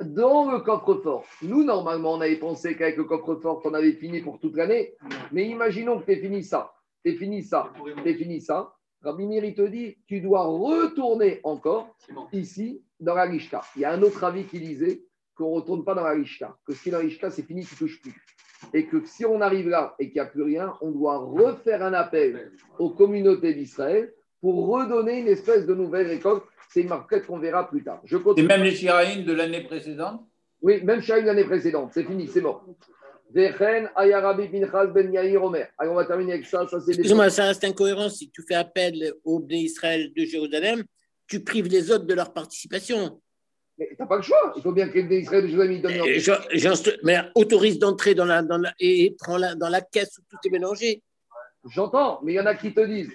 dans le coffre-fort. Nous, normalement, on avait pensé qu'avec le coffre-fort, on avait fini pour toute l'année. Mais imaginons que tu fini ça, tu fini ça, tu fini ça. Rabbi Meir, il te dit, tu dois retourner encore ici dans la Rishka. Il y a un autre avis qui disait qu'on ne retourne pas dans la Rishka, que si la Rishka, c'est fini, tu ne touches plus. Et que si on arrive là et qu'il n'y a plus rien, on doit refaire un appel aux communautés d'Israël pour redonner une espèce de nouvelle récolte. C'est une marquette qu'on verra plus tard. Je Et continue. même les Shiraïm de l'année précédente? Oui, même Shaïm l'année précédente, c'est fini, c'est mort. Ben. Allez, on va terminer avec ça. ça Excuse-moi, ça reste incohérent. Si tu fais appel au Bné Israël de Jérusalem, tu prives les autres de leur participation. Mais t'as pas le choix. Il faut bien que les Israël de Jérusalem donnent leur- Et je- mais autorise d'entrer dans la, dans la, et prends la, dans la caisse où tout est mélangé. J'entends, mais il y en a qui te disent.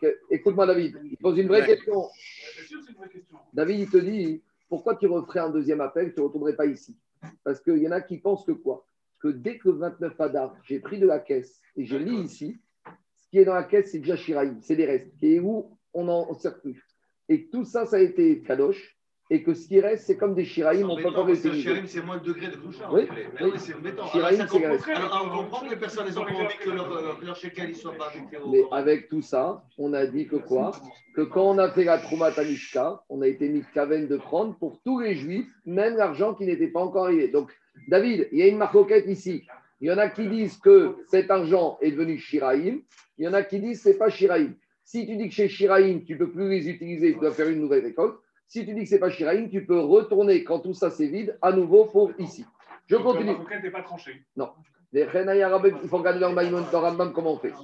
que- Écoute-moi, David. Il pose une vraie Ouais. question. David, il te dit pourquoi tu referais un deuxième appel, tu ne retournerais pas ici? Parce qu'il y en a qui pensent que quoi? Que dès que le 29 Adar, j'ai pris de la caisse et je lis ici, ce qui est dans la caisse, c'est déjà Shiraïm, c'est des restes, et où on n'en sert plus. Et tout ça, ça a été Kadosh, et que ce qui reste, c'est comme des Shiraïm, on ne peut pas réutiliser. Shirim, c'est moins le degré de. Oui, Mais oui. oui, c'est embêtant. Alors, c'est alors, on comprend que les personnes, elles ont envie que leur, euh, leur ne soit pas ajouté au. Mais avec tout ça, on a dit que quoi? Que quand on a fait la Trouma Talishka, on a été mis Kaven de prendre pour tous les juifs, même l'argent qui n'était pas encore arrivé. Donc, David, il y a une marcoquette ici. Il y en a qui disent que cet argent est devenu Shiraïm. Il y en a qui disent que ce n'est pas Shiraïm. Si tu dis que chez Shiraïm, tu ne peux plus les utiliser, tu dois faire une nouvelle récolte. Si tu dis que ce n'est pas Shiraïm, tu peux retourner quand tout ça c'est vide à nouveau pour ici. Je Donc, continue. La requête n'est pas tranchée. Les Renaya Rabbe, Il faut regarder dans Maïmon, dans Rambam comment on fait.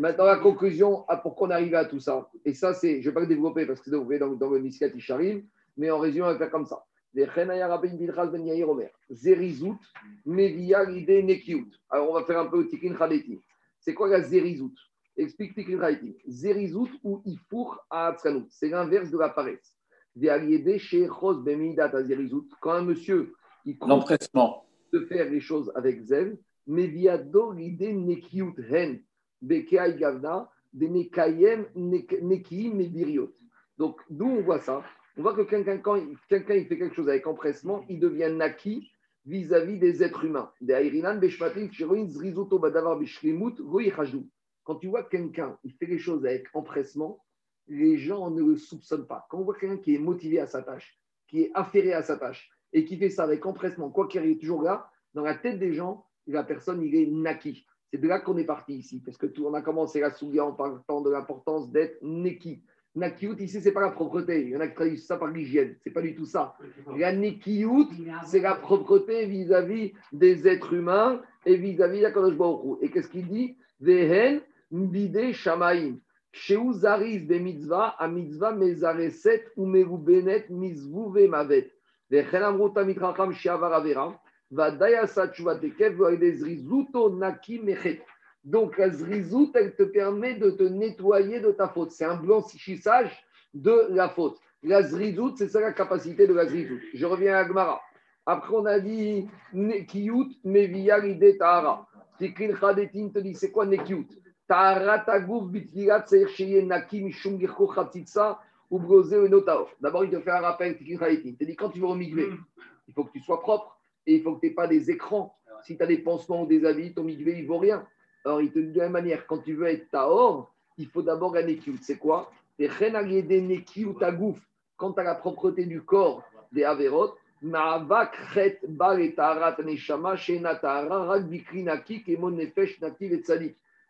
Maintenant. La conclusion, à pourquoi on arrive à tout ça. Et ça, c'est, je ne vais pas le développer parce que c'est vous dans, dans le Miskat Isharim, mais en résumé, on va faire comme ça. Les Ben Zerizout, Mevia Nekiut. Alors, on va faire un peu Tikin Khadeti. C'est quoi la Zerizout? Explique Khadeti. Zerizout ou Ifour à. C'est l'inverse de la paresse. Quand un monsieur, il croit L'empressement. de faire les choses avec zèle, mais via l'idée nekiut hen, bekeai gavna, de nekayem nek- nekiim mebiriot. Donc, d'où on voit ça? On voit que quelqu'un, quand quelqu'un il fait quelque chose avec empressement, il devient naki vis-à-vis des êtres humains. Des airinan beshmatim shiroin zrizoto badavar bishrimut voyichajou. Quand tu vois quelqu'un, il fait les choses avec empressement, les gens ne le soupçonnent pas. Quand on voit quelqu'un qui est motivé à sa tâche, qui est affairé à sa tâche, et qui fait ça avec empressement, quoi qu'il arrive toujours là, dans la tête des gens, la personne, il est naki. C'est de là qu'on est parti ici, parce que tout, on a commencé la souga en parlant de l'importance d'être neki. Nakiut, ici, c'est pas la propreté. Il y en a qui traduisent ça par l'hygiène. C'est pas du tout ça. La nekiut, c'est la propreté vis-à-vis des êtres humains et vis-à-vis d'Akadosh Hu. Et qu'est-ce qu'il dit? Vehen mbide shamaim. Sheu zariz be mitzvah, a mitzvah mezareset ou merubenet mizvu ve mavet. Vehen amru tamid racham she'avar avera. Vadayasa tshuvatekev ve'alidei zrizuto naki mechet. Donc la zrizout, elle te permet de te nettoyer de ta faute. C'est un blanchissage de la faute. La zrizout, c'est ça la capacité de la zrizout. Je reviens à Gmara. Après, on a dit Nekiyut Mevia Lide Tahara. Tikrin Chadetin te dit c'est quoi Nekiyut D'abord, il te fait un rappel. Il te dit quand tu vas au migvé, il faut que tu sois propre et il faut que tu n'aies pas des écrans. Si tu as des pansements ou des habits, ton migvé, il ne vaut rien. Alors, il te dit de la même manière, quand tu veux être Tahor, il faut d'abord un Nekiyut. C'est quoi? Tu as la propreté du corps des Averot, et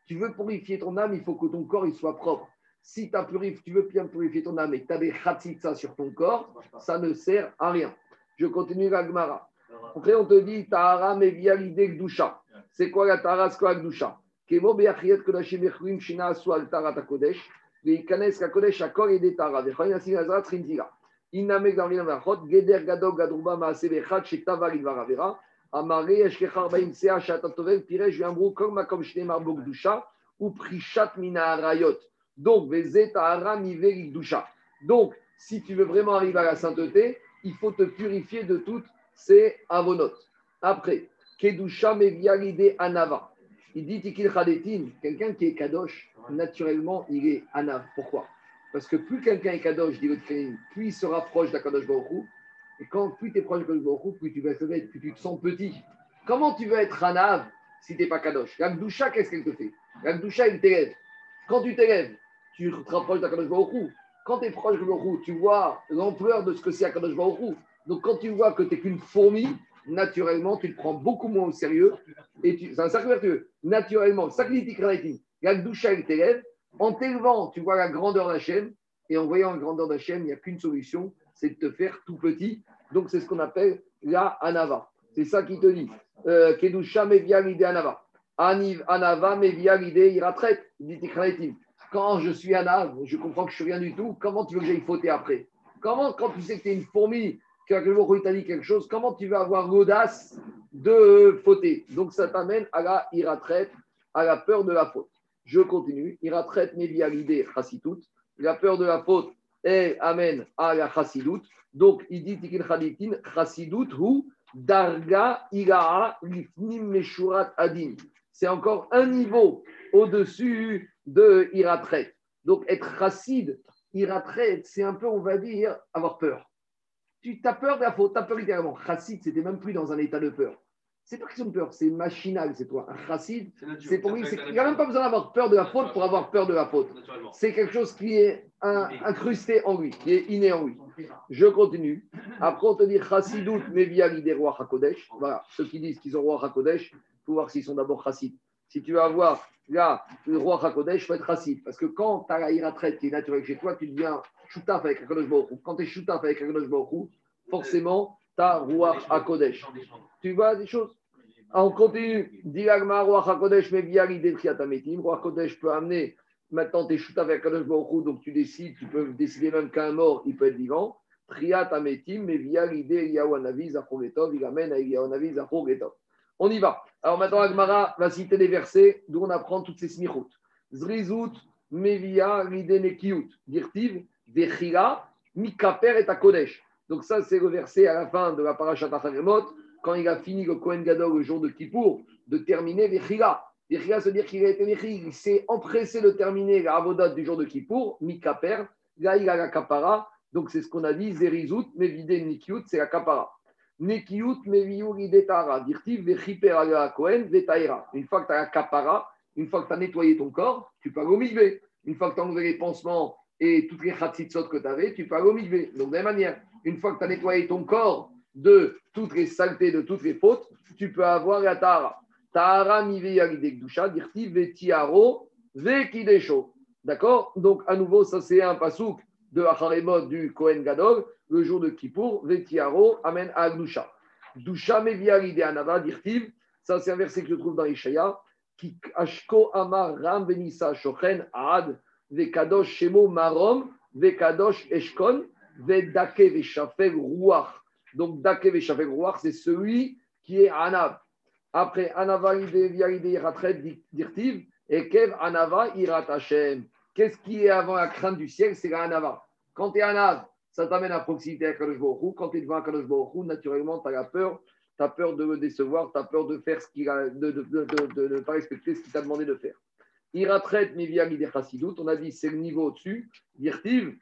Tu veux purifier ton âme, il faut que ton corps il soit propre. Si as purifié, tu veux bien purifier ton âme et que tu as des khatsitsa sur ton corps, ça ne sert à rien. Je continue la Gemara. Après, on te dit tahara mevia l'idée gdusha. C'est quoi la tahara, c'est quoi la gdusha Kemo be'achiyat kodashim echrim shina asu al tarat hakodesh. Ve'ikanes hakodesh hakol et tahara. Ve'choyin asin azrat trinzira. Inamek dans l'Inavachot, Geder Gadol Gadruba Maase Bechad, Shektavar Ilvaravera, Amare Eshkechar Baim Sea, Shatatovel, Pirej, Yambrou, Kol Makom Shnemar Bogdusha, ou Prishat Mina Arayot. Donc, Vezet Ahara Mive Dusha. Donc, si tu veux vraiment arriver à la sainteté, il faut te purifier de toutes ces avonotes. Après, Kedusha Mevialide Anava. Il dit Tikil Chadetin, quelqu'un qui est Kadosh, naturellement, il est Anav. Pourquoi? Parce que plus quelqu'un est Kadosh, dit le plus il se rapproche d'Akadosh Baruch quand plus tu es proche Baruch Hu, plus tu vas te mettre, plus tu te sens petit. Comment tu veux être Anav si tu n'es pas Kadosh? La Gdusha, qu'est-ce qu'elle te fait? La Gdusha, il t'élève. Quand tu t'élèves, tu te rapproches d'Akadosh Baruch Hu. Quand tu es proche de Baruch Hu, tu vois l'ampleur de ce que c'est Akadosh Baruch Hu. Donc quand tu vois que tu n'es qu'une fourmi, naturellement, tu te prends beaucoup moins au sérieux. Et tu, c'est un cercle vertueux. Naturellement, sacrifice la Gdusha, il t'élève. En t'élevant, tu vois la grandeur d'Hachem. Et en voyant la grandeur d'Hachem, il n'y a qu'une solution, c'est de te faire tout petit. Donc c'est ce qu'on appelle la Anava. C'est ça qui te dit. Euh, Kedusha mevia l'idée Anava. Anava mevia l'idée Iratret. Dit. Quand je suis Anav, je comprends que je suis rien du tout. Comment tu veux que j'aille fauter après? Comment, quand tu sais que tu es une fourmi, que le t'a dit quelque chose, comment tu vas avoir l'audace de fauter? Donc ça t'amène à la iratraite, à la peur de la faute. Je continue. Iratraite via l'idée chassitout. La peur de la faute elle amène à la chassidout. Donc il dit tikin chaditin chassidout ou darga iraa lifnim meshurat adin. C'est encore un niveau au-dessus de iratret. Donc être chassid, iratret, c'est un peu, on va dire, avoir peur. Tu as peur de la faute, tu as peur littéralement. Chassid, c'était même plus dans un état de peur. C'est pas question de peur, c'est machinal, c'est toi. Un chassid, c'est pour lui, il n'y a même pas besoin d'avoir peur de la faute pour avoir peur de la faute. C'est quelque chose qui est un- incrusté en lui, qui est inné en lui. Je continue. Après, on te dit chassidout mevia l'idée roi Hakodesh. Voilà, ceux qui disent qu'ils ont roi Hakodesh, il faut voir s'ils sont d'abord chassid. Si tu veux avoir là le roi Hakodesh, il faut être chassid. Parce que quand tu as la iratraite qui est naturelle chez toi, tu deviens choutaf avec Baruch Hu. Quand tu es choutaf avec Baruch Hu, forcément, tu vois des choses? Ah, On continue. Dilagma, roi Hakodesh, mevia l'idée triatametim. Roi Hakodesh peut amener Maintenant, tu es shooté avec Kadosh Baruch donc tu décides, tu peux décider même qu'un mort, il peut être vivant. Triat ametim, mais via l'idée Yahwanavi Zachogetov, il amène à Yahwanavi Zachogetov. On y va. Alors maintenant, Agmara va citer des versets d'où on apprend toutes ces smichot. Zrizut, Mevia, l'idée Nekiut, Dirtiv, Vechila, Mikaper et Akodesh. Donc ça, c'est le verset à la fin de la parashat Acharemot, quand il a fini le Kohen Gadol le jour de Kippour, de terminer Vechila. Vechila, se dire qu'il a été Vechil, il s'est empressé de terminer la avodat du jour de Kippour, Mikaper, là il a la kapara, donc c'est ce qu'on a dit, Zerizut, Mevide Nikiut, c'est la kapara. Nekiut, Meviu, Lidetara, Dirtiv, Vechiper, Aga, Kohen, Vetaira. Une fois que tu as la kapara, une fois que tu as nettoyé ton corps, tu peux aller au. Une fois que tu as enlevé les pansements et toutes les khatsitsot que tu avais, tu peux aller au. Donc, de la même manière, une fois que tu as nettoyé ton corps de toutes les saletés, de toutes les fautes, tu peux avoir la tahara. Tahara yagidekdusha, dirti vetiaro, vekidesho. D'accord? Donc, à nouveau, ça c'est un pasouk de Acharemot du Kohen Gadol, le jour de Kippour, vetiaro, amen à Agdusha. Dusha mevia l'idée anava, dirtiv. Ça, c'est un verset que je trouve dans Ishaya. Ki ashko amar ram benissa shochen ad vekadosh shemo marom vekadosh eshkon. Donc, dake veshafel ruach, c'est celui qui est anav. Après, anava dirtiv. Et kev anava irat Hashem. Qu'est-ce qui est avant la crainte du ciel? C'est la anava. Quand tu es anav, ça t'amène à proximité à Kadosh. Quand tu es devant Kadosh Baruch naturellement, tu as la peur tu as peur de le décevoir, tu as peur de faire ce qu'il a, de, de, de, de- ne pas respecter ce qu'il t'a demandé de faire. Iratret mivia l'idée chassidout, on a dit c'est le niveau au-dessus. Dirtiv,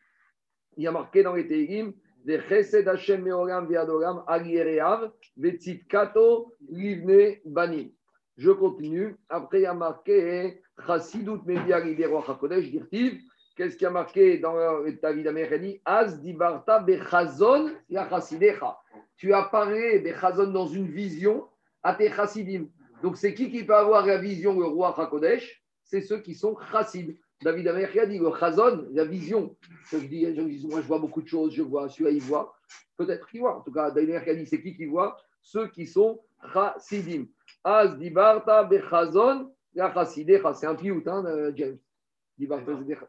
il y a marqué dans les Tehillim, de chesed Hashem meoram ve'adoram al yereav ve'tzitkato livne banim. Je continue. Après, il y a marqué chassidout mivia l'idée roi hakodesh, dirtiv. Qu'est-ce qui a marqué dans le David Améchani Az dibarta bechazon ya chassidecha. Tu apparais bechazon dans une vision à tes chassidim. Donc, c'est qui qui peut avoir la vision, le roi Hakodesh? C'est ceux qui sont chassid. David Améchani a dit le chazon, la vision. Je dis, gens disent, moi je vois beaucoup de choses, je vois, celui-là il voit. Peut-être qu'il voit. En tout cas, David Améchani a dit, c'est qui qui voit? Ceux qui sont chassidim. Az dibarta bechazon ya chassidecha. C'est un piout, hein, euh, James.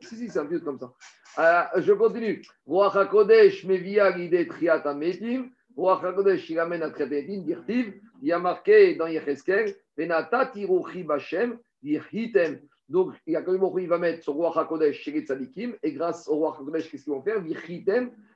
Si, si, c'est un vieux comme ça. Euh, je continue. Roi HaKodesh mevia l'idée Triat Ametim. Roi HaKodesh, il amène à Ametim, dirtiv. Il y a marqué dans Yecheskel, Venata tiruchi Bashem, dirhitem. Donc, il va mettre son roi HaKodesh chez les et grâce au roi HaKodesh, qu'est-ce qu'ils vont faire?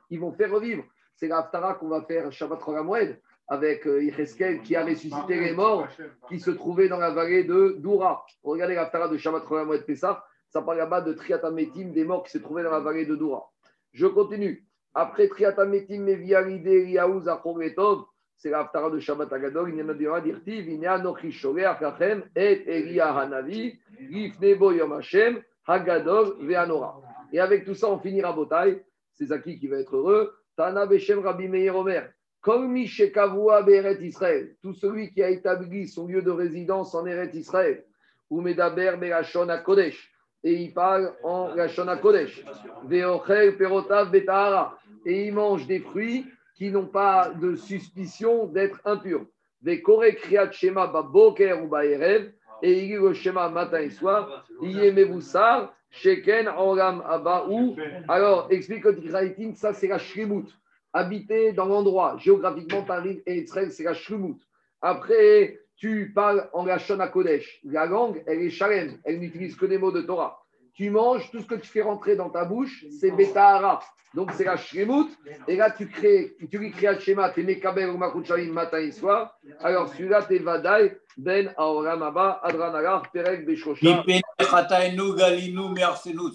Ils vont faire revivre. C'est l'Aftara qu'on va faire Shabbat Cholamoued avec euh, Yecheskel qui a ressuscité les morts qui se trouvaient dans la vallée de Doura. Regardez l'Aftara de Shabbat Cholamoued Pessah, ça parle là-bas de Triatametim, des morts qui se trouvaient dans la vallée de Doura. Je continue. Après Triatametim, Meviaride, Eliaou, Zachoretov, c'est l'Aftara de Shabbat Agadol, il y a dirtiv, il y a Nochi Lachem, et Elia Hanavi, Ifnebo Yom Hashem, Hagadol, Veanora. Et avec tout ça, on finira Botaï. C'est Zaki qui va être heureux. Tana Beshem Rabbi Meir Omer. Comme Mishekavua Beret Israël, tout celui qui a établi son lieu de résidence en Eret Israël, ou Medaber Berachon Kodesh, et il parle en Rachon Kodesh, Veochel Perotav Betahara, et il mange des fruits qui n'ont pas de suspicion d'être impurs. Vekore Kriyat Shema Baboker ou Baerev, et il le Shema matin et soir, Yemevusar, Sheken Oram Abba ou. Alors, explique Tikraïtin, ça c'est la Shrimut. Habiter dans l'endroit, géographiquement, Paris et Israël, c'est la Shrimut. Après, tu parles en la Shona Kodesh. La langue, elle est Shalem, elle n'utilise que des mots de Torah. Tu manges, tout ce que tu fais rentrer dans ta bouche, c'est Betahara. Donc c'est la Shrimut. Et là, tu crées, tu lui crées un schéma, tu es Mekabel ou Makuchalim matin et soir. Alors celui-là, tu es Vadaï, Ben Aoram Abba, Adranagar, Perek, Beshosha.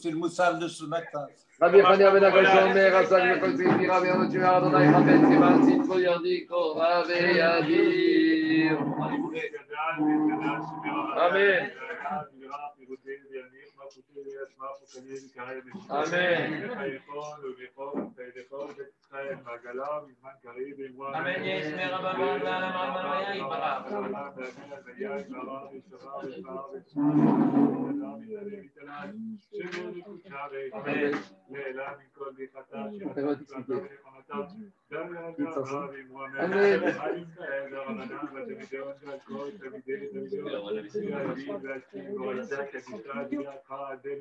C'est le moussaf de ce matin. Ben Anotu Adonai Rabben Siman Sitko Yardiko, Rabbi Yadir. Amen. Amen. Amen.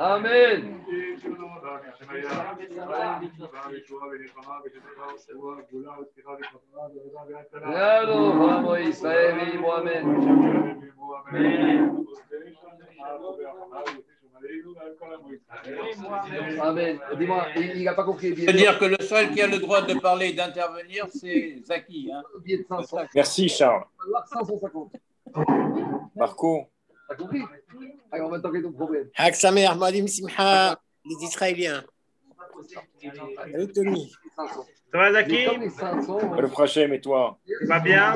Amen. Amen. Dis-moi, il n'a pas compris. C'est-à-dire que le seul qui a le droit de parler et d'intervenir, c'est Zaki. Hein. Billet de 500. Merci, Charles. On va avoir 550. Marco, T'as compris? Alors, on va t'enlever ton problème. Hak Samer, Madim Simcha, les Israéliens. Salut Tony. 500. Ça va, Mais Zaki 500, le prochain, et toi? Ça va bien?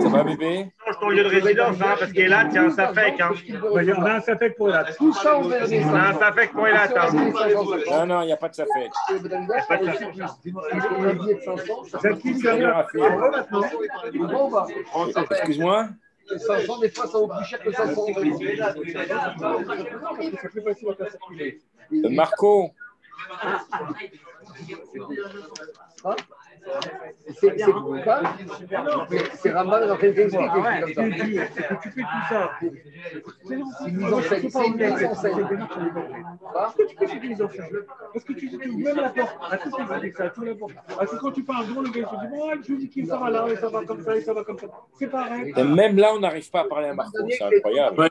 Ça va, bébé? Change ton lieu de résidence, hein, parce qu'Elat, c'est un Safek. Hein. On a un Safek pour la Tout ça, on verra On a un 500. Safek pour Elat. Hein. Non, non, il n'y a pas de safek. Le billet de 500, ça fait plus C'est bien à faire. Bon, Excuse-moi 500, des fois, ça vaut plus cher que 500. C'est plus facile à faire circuler. Euh, Marco, Hein? C'est c'est pas C'est Ramal dans quelques explique comme ça. C'est que tu fais tout ça. C'est une mise en scène. C'est une mise en scène. Hein Tu fais cette mise en scène. Parce que tu sais, même la porte, à tout les ça, tout la porte. Parce que quand tu parles devant le gars, tu dis, bon, je dis qu'il ça va là, et ça va comme ça, et ça va comme ça. C'est pareil. même là, on n'arrive pas à parler à Marco, c'est incroyable.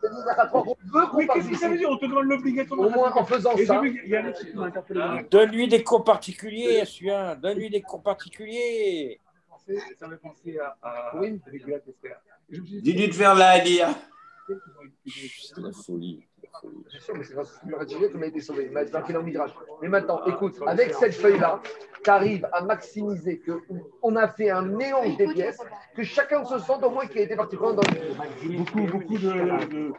Parle qu'est-ce que ça veut dire On te demande l'obligation. Au moins, en faisant ça, interpellé. Donne-lui des cours particuliers, celui-là. Donne-lui des cours particuliers. Ça m'a pensé à, à Oui. me Dis-lui de faire la Hadia. C'est la folie. Sûr, mais c'est grâce à Radjivet qu'on a été sauvé. Mais dans le Midrash. Mais maintenant, écoute, avec cette feuille-là, tu arrives à maximiser que on a fait un mélange des pièces, que chacun se sente au moins qu'il a été particulièrement dans le beaucoup, beaucoup de.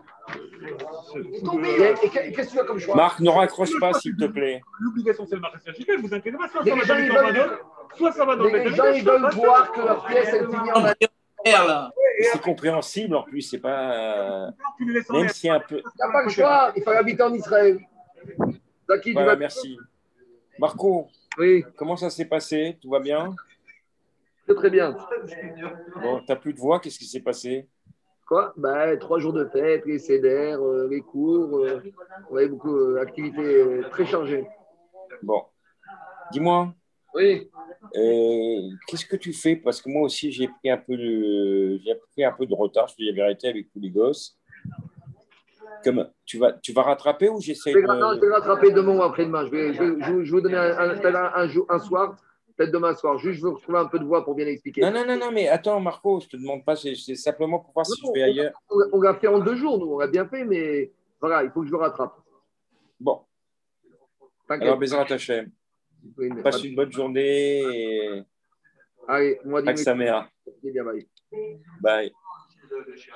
Et, qu'est-ce que tu as comme choix? Marc, ne raccroche pas, s'il te plaît. L'obligation, c'est le marché chicken, vous inquiétez pas. Soit ça va dans Corbanon, soit ça va dans Les les gens, ils veulent voir que leur pièce, elle finit en. C'est compréhensible en plus, c'est pas. euh, Même si un peu. Il n'y a pas le choix, il faut habiter en Israël. Zaki, Voilà, merci. Marco, Oui. Comment ça s'est passé? Tout va bien? Très très bien. Bon, t'as plus de voix, qu'est-ce qui s'est passé? Quoi? Bah, Trois jours de fête, les CDR, euh, les cours, euh, on avait beaucoup d'activités euh, très chargées. Bon. Dis-moi. Oui. Euh, Qu'est-ce que tu fais? Parce que moi aussi, j'ai pris un peu de, pris un peu de retard, je te dis la vérité, avec tous les gosses. Comme, tu, vas, tu vas rattraper ou j'essaie de... non, je vais rattraper demain ou après-demain. Je vais, je, vous donner un, un, un, un jour- un soir, peut-être demain soir. Juste, je veux retrouver un peu de voix pour bien expliquer. Non, non, non, non, mais attends, Marco, je te demande pas, c'est simplement pour voir si je vais ailleurs. On, l'a fait en deux jours, nous, on l'a bien fait, mais voilà, il faut que je le rattrape. Bon. Alors, Bézrat Hachem, Oui, mais passe pas- une bonne journée et Allez, moi, avec sa mère. Bye.